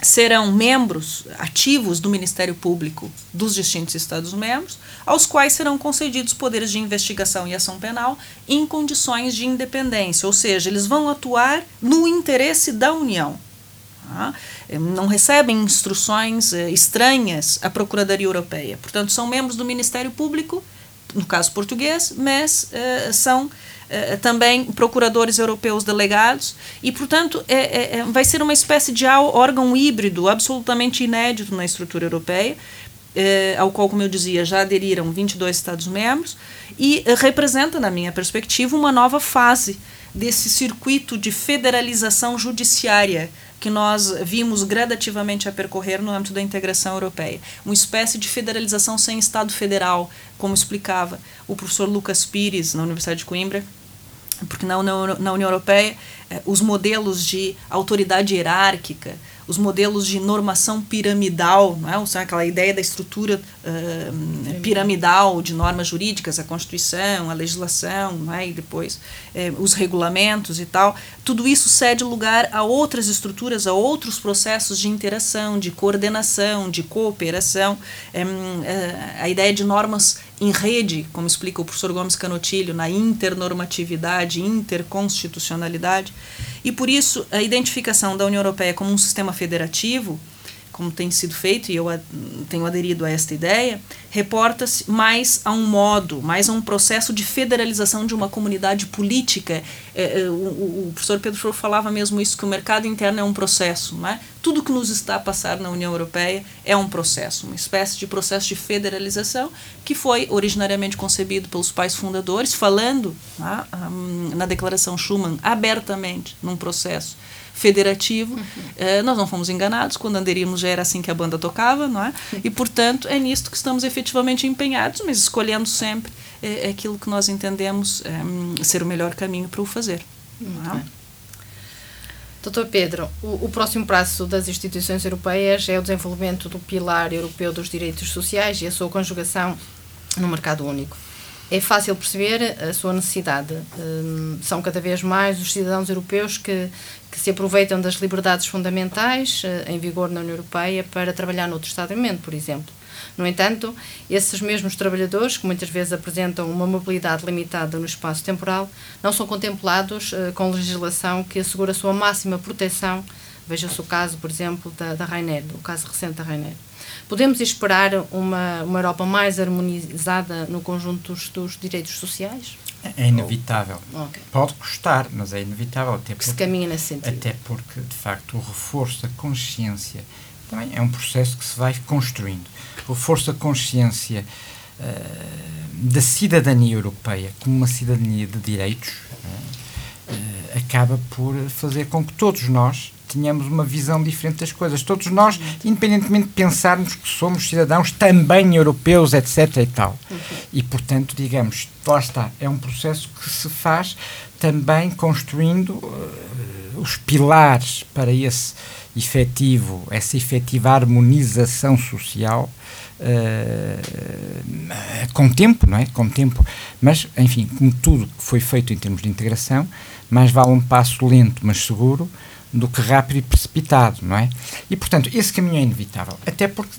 serão membros ativos do Ministério Público dos distintos Estados-membros, aos quais serão concedidos poderes de investigação e ação penal em condições de independência, ou seja, eles vão atuar no interesse da União. Tá? Não recebem instruções eh, estranhas à Procuradoria Europeia. Portanto, são membros do Ministério Público, no caso português, mas eh, são também procuradores europeus delegados, e, portanto, é, é, é, vai ser uma espécie de órgão híbrido absolutamente inédito na estrutura europeia, eh, ao qual, como eu dizia, já aderiram 22 Estados-membros, e eh, representa, na minha perspectiva, uma nova fase desse circuito de federalização judiciária que nós vimos gradativamente a percorrer no âmbito da integração europeia. Uma espécie de federalização sem Estado federal, como explicava o professor Lucas Pires, na Universidade de Coimbra, porque na, na, na União Europeia eh, os modelos de autoridade hierárquica, os modelos de normação piramidal, não é? Seja, aquela ideia da estrutura uh, piramidal de normas jurídicas, a Constituição, a legislação, não é? e depois eh, os regulamentos e tal, tudo isso cede lugar a outras estruturas, a outros processos de interação, de coordenação, de cooperação. A ideia de normas em rede, como explica o professor Gomes Canotilho, na internormatividade, interconstitucionalidade. E por isso, a identificação da União Europeia como um sistema federativo como tem sido feito, e eu tenho aderido a esta ideia, reporta-se mais a um modo, mais a um processo de federalização de uma comunidade política. É, é, o, o, professor Pedro Flor falava mesmo isso, que o mercado interno é um processo. Não é? Tudo que nos está a passar na União Europeia é um processo, uma espécie de processo de federalização que foi originariamente concebido pelos pais fundadores, falando é? na Declaração Schuman abertamente num processo federativo. Uhum. Uh, nós não fomos enganados, quando Anderimos já era assim que a banda tocava, não é? E, portanto, é nisto que estamos efetivamente empenhados, mas escolhendo sempre é, aquilo que nós entendemos é, ser o melhor caminho para o fazer. Muito é? Doutor Pedro, o, o, próximo passo das instituições europeias é o desenvolvimento do pilar europeu dos direitos sociais e a sua conjugação no mercado único. É fácil perceber a sua necessidade. Um, são cada vez mais os cidadãos europeus que, que se aproveitam das liberdades fundamentais uh, em vigor na União Europeia para trabalhar noutro Estado-membro, por exemplo. No entanto, esses mesmos trabalhadores, que muitas vezes apresentam uma mobilidade limitada no espaço temporal, não são contemplados uh, com legislação que assegura a sua máxima proteção. Veja-se o caso, por exemplo, da, da Rainer, o caso recente da Rainer. Podemos esperar uma, uma Europa mais harmonizada no conjunto dos, dos direitos sociais? É inevitável. Okay. Pode custar, mas é inevitável. Até porque, se caminha nesse sentido. Até porque, de facto, o reforço da consciência também é um processo que se vai construindo. O reforço da consciência uh, da cidadania europeia como uma cidadania de direitos uh, acaba por fazer com que todos nós tenhamos uma visão diferente das coisas. Todos nós, independentemente de pensarmos que somos cidadãos também europeus, etc. e tal. E, portanto, digamos, lá está, é um processo que se faz também construindo uh, os pilares para esse efetivo, essa efetiva harmonização social uh, com tempo, não é? Com tempo. Mas, enfim, como tudo que foi feito em termos de integração, mais vale um passo lento, mas seguro, do que rápido e precipitado, não é? E, portanto, esse caminho é inevitável. Até porque,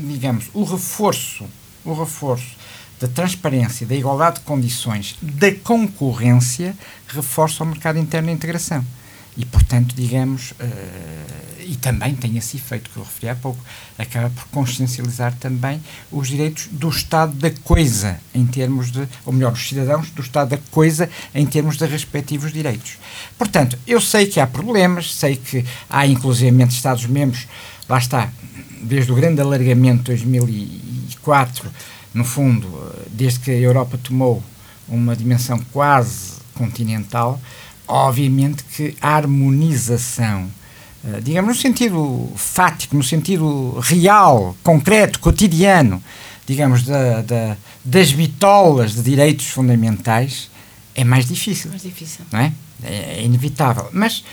digamos, o reforço, o reforço da transparência, da igualdade de condições, da concorrência, reforça o mercado interno e a integração. E, portanto, digamos, uh, e também tem esse efeito que eu referi há pouco, acaba por consciencializar também os direitos do estado da coisa, em termos de, ou melhor, os cidadãos do estado da coisa, em termos de respectivos direitos. Portanto, eu sei que há problemas, sei que há inclusivamente Estados-membros, lá está, desde o grande alargamento de 2004, no fundo, desde que a Europa tomou uma dimensão quase continental, obviamente que a harmonização, digamos, no sentido fático, no sentido real, concreto, cotidiano, digamos, da, da, das bitolas de direitos fundamentais, é mais difícil. Mais difícil. Não é? É, é inevitável. Mas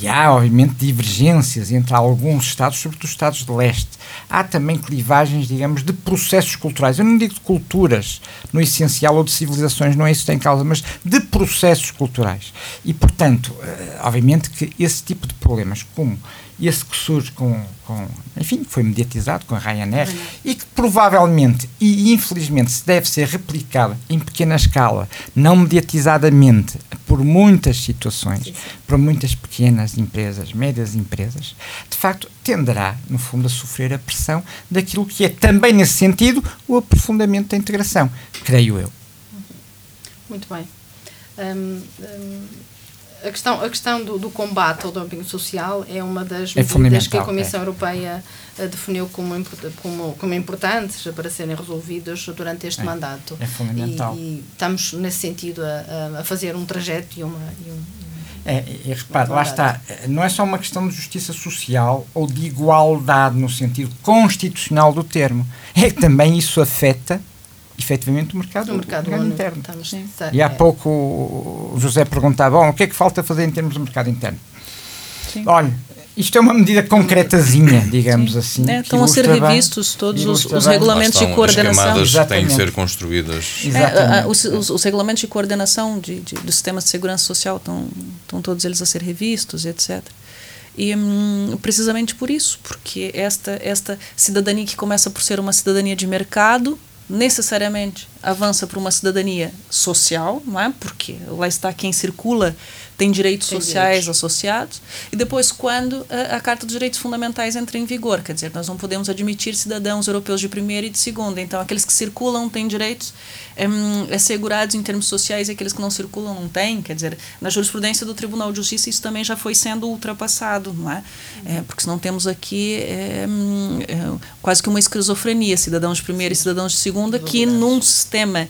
e há, obviamente, divergências entre alguns Estados, sobretudo os Estados de leste. Há também clivagens, digamos, de processos culturais. Eu não digo de culturas, no essencial, ou de civilizações, não é isso que tem causa, mas de processos culturais. E, portanto, eh, obviamente que esse tipo de problemas, como esse que surge com, com enfim, foi mediatizado com a Ryanair e que provavelmente e infelizmente se deve ser replicado em pequena escala, não mediatizadamente, por muitas situações, sim. por muitas pequenas empresas, médias empresas, de facto tenderá, no fundo, a sofrer a pressão daquilo que é também nesse sentido o aprofundamento da integração, creio eu. Muito bem. Um, um a questão, a questão do, do, combate ao dumping social é uma das é medidas que a Comissão é. Europeia uh, definiu como, como, como importantes para serem resolvidas durante este é. mandato. É fundamental. E, e, estamos, nesse sentido, a, a fazer um trajeto e uma. E um, é, e repare, lá está, não é só uma questão de justiça social ou de igualdade no sentido constitucional do termo, é que também isso afeta efetivamente o mercado, o mercado, mercado interno. Estamos, e há pouco o José perguntava, bom, o que é que falta fazer em termos de mercado interno? Sim. Olha, isto é uma medida concretazinha, digamos Sim. assim. É, estão a ser revistos bem, todos os, os regulamentos de coordenação. As têm que ser construídas. É, os, os, os, regulamentos de coordenação de, de, do sistema de segurança social estão, estão todos eles a ser revistos, etc. E hum, precisamente por isso, porque esta, esta cidadania que começa por ser uma cidadania de mercado, necessariamente avança para uma cidadania social, não é? Porque lá está quem circula tem direitos tem sociais direitos. associados, e depois quando a, a, Carta dos Direitos Fundamentais entra em vigor, quer dizer, nós não podemos admitir cidadãos europeus de primeira e de segunda, então aqueles que circulam têm direitos é, assegurados em termos sociais e aqueles que não circulam não têm, quer dizer, na jurisprudência do Tribunal de Justiça isso também já foi sendo ultrapassado, não é? é porque senão temos aqui é, é, quase que uma esquizofrenia, cidadãos de primeira e cidadãos de segunda, que num sistema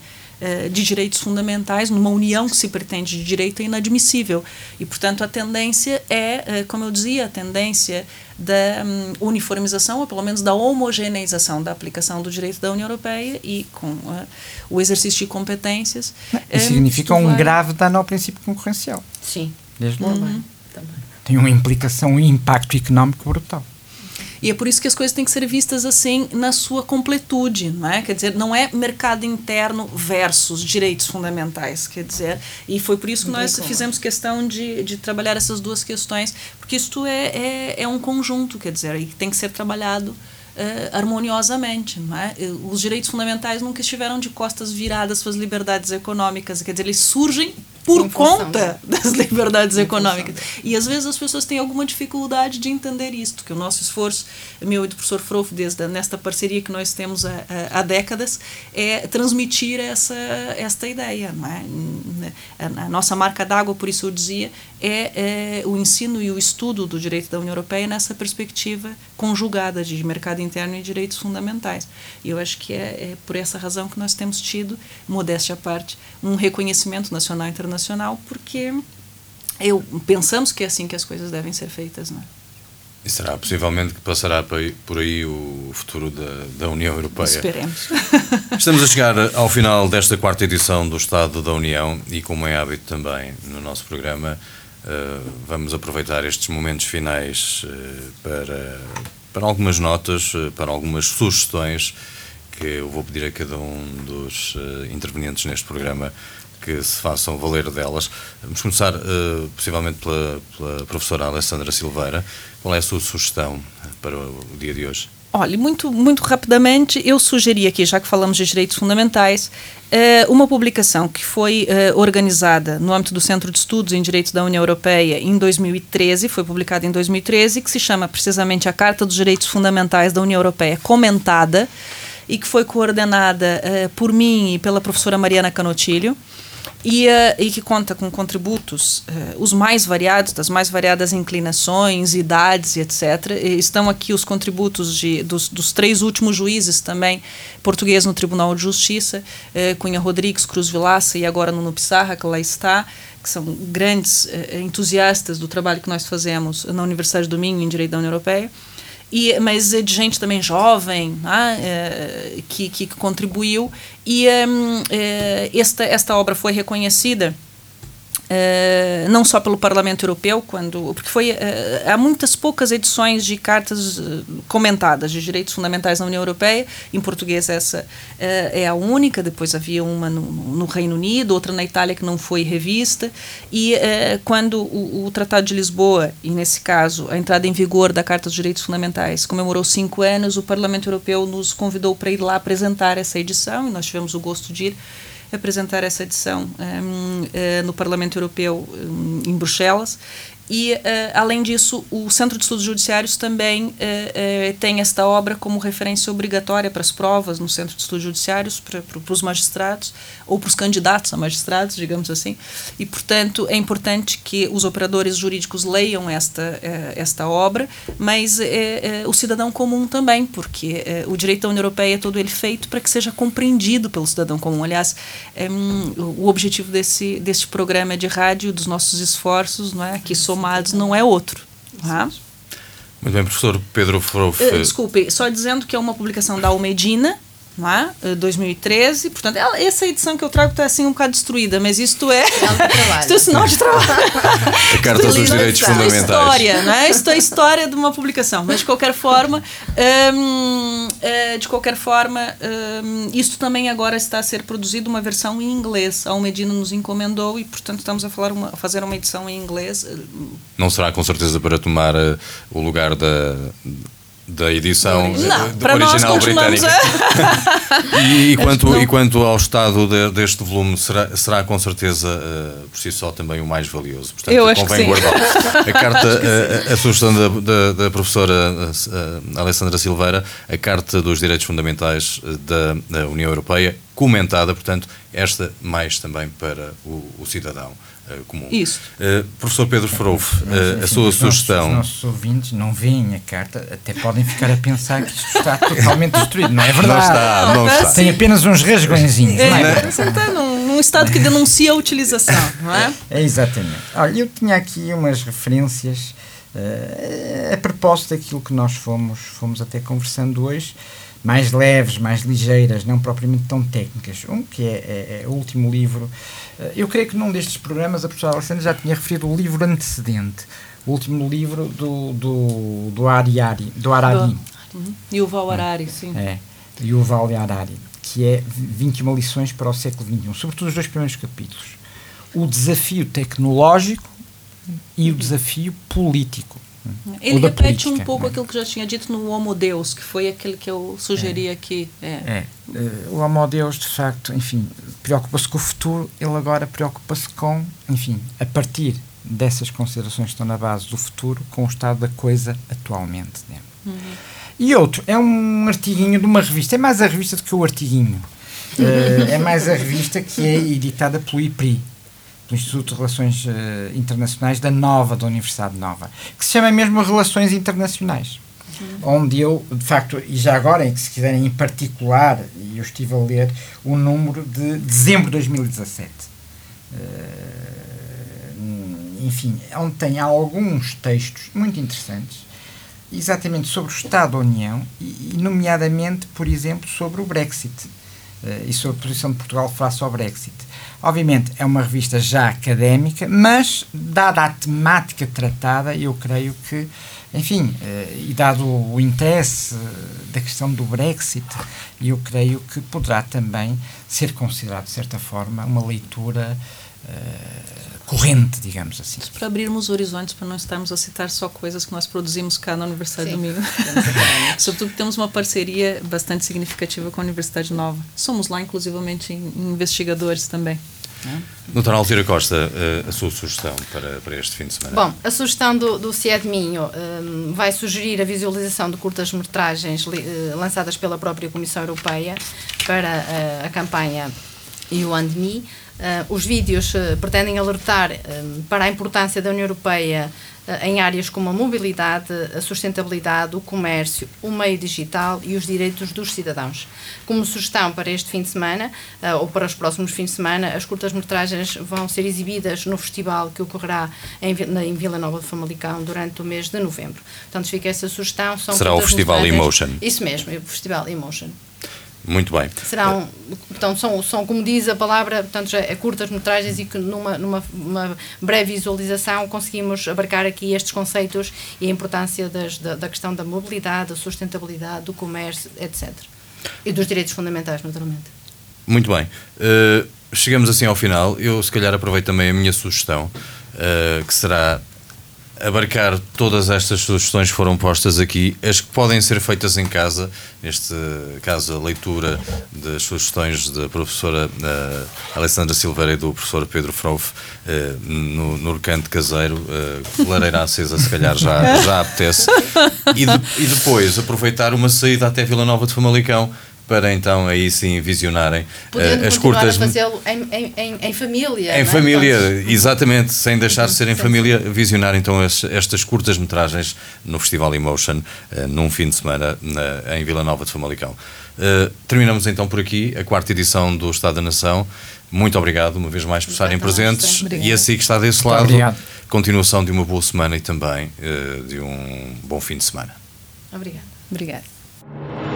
de direitos fundamentais, numa união que se pretende de direito, é inadmissível. E, portanto, a tendência é, eh, como eu dizia, a tendência da um, uniformização, ou pelo menos da homogeneização da aplicação do direito da União Europeia e com uh, o exercício de competências. Isso significa um vai... grave dano ao princípio concorrencial. Sim. Desde logo. Uhum. Tem uma implicação, um impacto económico brutal. E é por isso que as coisas têm que ser vistas assim na sua completude, não é? Quer dizer, não é mercado interno versus direitos fundamentais, quer dizer, e foi por isso que nós fizemos questão de, de trabalhar essas duas questões, porque isto é, é, é um conjunto, quer dizer, e tem que ser trabalhado Uh, harmoniosamente. Não é? Os direitos fundamentais nunca estiveram de costas viradas para as liberdades econômicas, quer dizer, eles surgem por conta das liberdades econômicas. E às vezes as pessoas têm alguma dificuldade de entender isto, que o nosso esforço, meu e do professor Frolf, desde nesta parceria que nós temos há, há, décadas, é transmitir essa, esta ideia. Não é? A, nossa marca d'água, por isso eu dizia, é, é, o ensino e o estudo do direito da União Europeia nessa perspectiva conjugada de mercado interno e direitos fundamentais. E eu acho que é, é por essa razão que nós temos tido, modéstia à parte, um reconhecimento nacional e internacional internacional, porque eu, pensamos que é assim que as coisas devem ser feitas. Não é? E será possivelmente que passará por aí o futuro da, da União Europeia. Esperemos. Estamos a chegar ao final desta quarta edição do Estado da União e, como é hábito também no nosso programa, uh, vamos aproveitar estes momentos finais uh, para, para algumas notas, uh, para algumas sugestões que eu vou pedir a cada um dos intervenientes neste programa que se façam valer delas. Vamos começar, uh, possivelmente, pela, pela professora Alessandra Silveira. Qual é a sua sugestão para o dia de hoje? Olha, muito, muito rapidamente, eu sugeri aqui, já que falamos de direitos fundamentais, uh, uma publicação que foi uh, organizada no âmbito do Centro de Estudos em Direito da União Europeia em 2013, foi publicada em 2013, que se chama precisamente a Carta dos Direitos Fundamentais da União Europeia Comentada, e que foi coordenada por mim e pela professora Mariana Canotilho e, uh, e que conta com contributos, uh, os mais variados, das mais variadas inclinações, idades e etc. E estão aqui os contributos de, dos, dos, três últimos juízes também, português no Tribunal de Justiça, uh, Cunha Rodrigues, Cruz Vilaça e agora Nuno Pissarra, que lá está, que são grandes entusiastas do trabalho que nós fazemos na Universidade do Minho, em Direito da União Europeia. E, mas de gente também jovem né, é, que, que contribuiu. E é, esta, esta obra foi reconhecida Uh, não só pelo Parlamento Europeu, quando porque foi uh, há muitas poucas edições de cartas uh, comentadas de direitos fundamentais na União Europeia. Em português essa é a única. Depois havia uma no, no, Reino Unido, outra na Itália que não foi revista. E quando o, o, Tratado de Lisboa, e nesse caso a entrada em vigor da Carta dos Direitos Fundamentais, comemorou cinco anos, o Parlamento Europeu nos convidou para ir lá apresentar essa edição e nós tivemos o gosto de ir apresentar essa edição um, uh, eh, no Parlamento Europeu um, em Bruxelas e, uh, além disso, o Centro de Estudos Judiciários também uh, uh, tem esta obra como referência obrigatória para as provas no Centro de Estudos Judiciários, para, para os magistrados, ou para os candidatos a magistrados, digamos assim. E, portanto, é importante que os operadores jurídicos leiam esta, esta obra, mas o cidadão comum também, porque o direito da União Europeia é todo ele feito para que seja compreendido pelo cidadão comum. Aliás, um, o objetivo desse, desse programa de rádio, dos nossos esforços, não é? que somos somados não é outro. Tá? Muito bem, professor Pedro Frouf. Uh, desculpe, só dizendo que é uma publicação da Almedina, não é? 2013, portanto, essa edição que eu trago está assim um bocado destruída, mas isto é. isto é sinal de trabalho. A Carta dos Direitos Fundamentais. Isto é história, não é? Isto é história de uma publicação, mas de qualquer forma, hum, de qualquer forma, hum, isto também agora está a ser produzido uma versão em inglês. A Almedina nos encomendou e, portanto, estamos a, falar uma, a fazer uma edição em inglês. Não será com certeza para tomar uh, o lugar da da edição não, de, original britânica. A... e, e, quanto, e quanto ao estado de, deste volume, será, será com certeza uh, por si só também o mais valioso. Portanto, Eu acho convém guardar. A carta, a, a, sugestão da, da, da professora uh, Alessandra Silveira, a Carta dos Direitos Fundamentais da, da União Europeia, comentada, portanto, esta mais também para o, o cidadão. Uh, comum. Isso. Uh, professor Pedro Frouf, uh, a sua sugestão. Nossos, os nossos ouvintes não veem a carta, até podem ficar a pensar que isto está totalmente destruído. Não é verdade. Não está, não está. Tem apenas uns rasgõezinhos. É, não é? Você está num, num, estado que denuncia a utilização, não é? É, exatamente. Olha, eu tinha aqui umas referências a propósito daquilo que nós fomos, fomos até conversando hoje mais leves, mais ligeiras, não propriamente tão técnicas. Um que é, é, é o último livro. Eh, eu creio que num destes programas a professora Alessandra já tinha referido o livro antecedente, o último livro do, do, do Ariari, do Arari. Uhum. Yuval Harari, sim. É, Yuval Harari, que é 21 lições para o século XXI, sobretudo os dois primeiros capítulos. O desafio tecnológico e o desafio político. Ele repete um pouco né? aquilo que já tinha dito no Homo Deus, que foi aquele que eu sugeri é. aqui. É. é. Uh, o Homo Deus, de facto, enfim, preocupa-se com o futuro, ele agora preocupa-se com, enfim, a partir dessas considerações que estão na base do futuro, com o estado da coisa atualmente. Né? Uhum. E outro, é um artiguinho de uma revista, é mais a revista do que o artiguinho. Uh, é mais a revista que é editada pelo IPRI, do Instituto de Relações uh, Internacionais da Nova, da Universidade Nova, que se chama mesmo Relações Internacionais. Uhum. Onde eu, de facto, e já agora, se quiserem em particular, e eu estive a ler o número de dezembro de 2017. Uh, enfim, onde tem alguns textos muito interessantes, exatamente sobre o Estado da União, e, e nomeadamente, por exemplo, sobre o Brexit uh, e sobre a posição de Portugal face ao Brexit. Obviamente é uma revista já académica, mas dada a temática tratada, eu creio que, enfim, uh, e dado o interesse da questão do Brexit, eu creio que poderá também ser considerado, de certa forma, uma leitura uh, corrente, digamos assim. Para abrirmos horizontes, para não estarmos a citar só coisas que nós produzimos cá na Universidade Sim. do Minho. Sobretudo que temos uma parceria bastante significativa com a Universidade Nova. Somos lá, inclusivamente, investigadores também. Né? Doutora Alzira Costa, eh, a sua sugestão para, para este fim de semana? Bom, a sugestão do, do CIED Minho um, vai sugerir a visualização de curtas-metragens uh, lançadas pela própria Comissão Europeia para uh, a campanha You and Me. Uh, os vídeos uh, pretendem alertar uh, para a importância da União Europeia em áreas como a mobilidade, a sustentabilidade, o comércio, o meio digital e os direitos dos cidadãos. Como sugestão para este fim de semana, ou para os próximos fins de semana, as curtas-metragens vão ser exibidas no festival que ocorrerá em, em Vila Nova de Famalicão durante o mês de novembro. Portanto, fica essa sugestão. Será o Festival Emotion. Isso mesmo, o Festival Emotion. Muito bem. Serão, portanto, são, são, como diz a palavra, portanto, já é curtas metragens e que numa, numa breve visualização conseguimos abarcar aqui estes conceitos e a importância das, da, da questão da mobilidade, da sustentabilidade, do comércio, etc. E dos direitos fundamentais, naturalmente. Muito bem. Uh, chegamos assim ao final. Eu, se calhar, aproveito também a minha sugestão, uh, que será abarcar todas estas sugestões que foram postas aqui, as que podem ser feitas em casa, neste caso a leitura das sugestões da professora uh, Alessandra Silveira e do professor Pedro Frouf uh, no, no recanto caseiro, uh, lareira acesa se calhar já, já apetece, e, de, e depois aproveitar uma saída até Vila Nova de Famalicão para então aí sim visionarem uh, as curtas. fazê-lo em, em, em, família. Em é? família, então, exatamente, sem deixar de ser em família, visionar então as, estas curtas metragens no Festival Emotion, uh, num fim de semana na, em Vila Nova de Famalicão. Uh, terminamos então por aqui a quarta edição do Estado da Nação. Muito obrigado uma vez mais por estarem presentes e assim que está desse lado, continuação de uma boa semana e também de um bom fim de semana. Obrigada. Obrigada.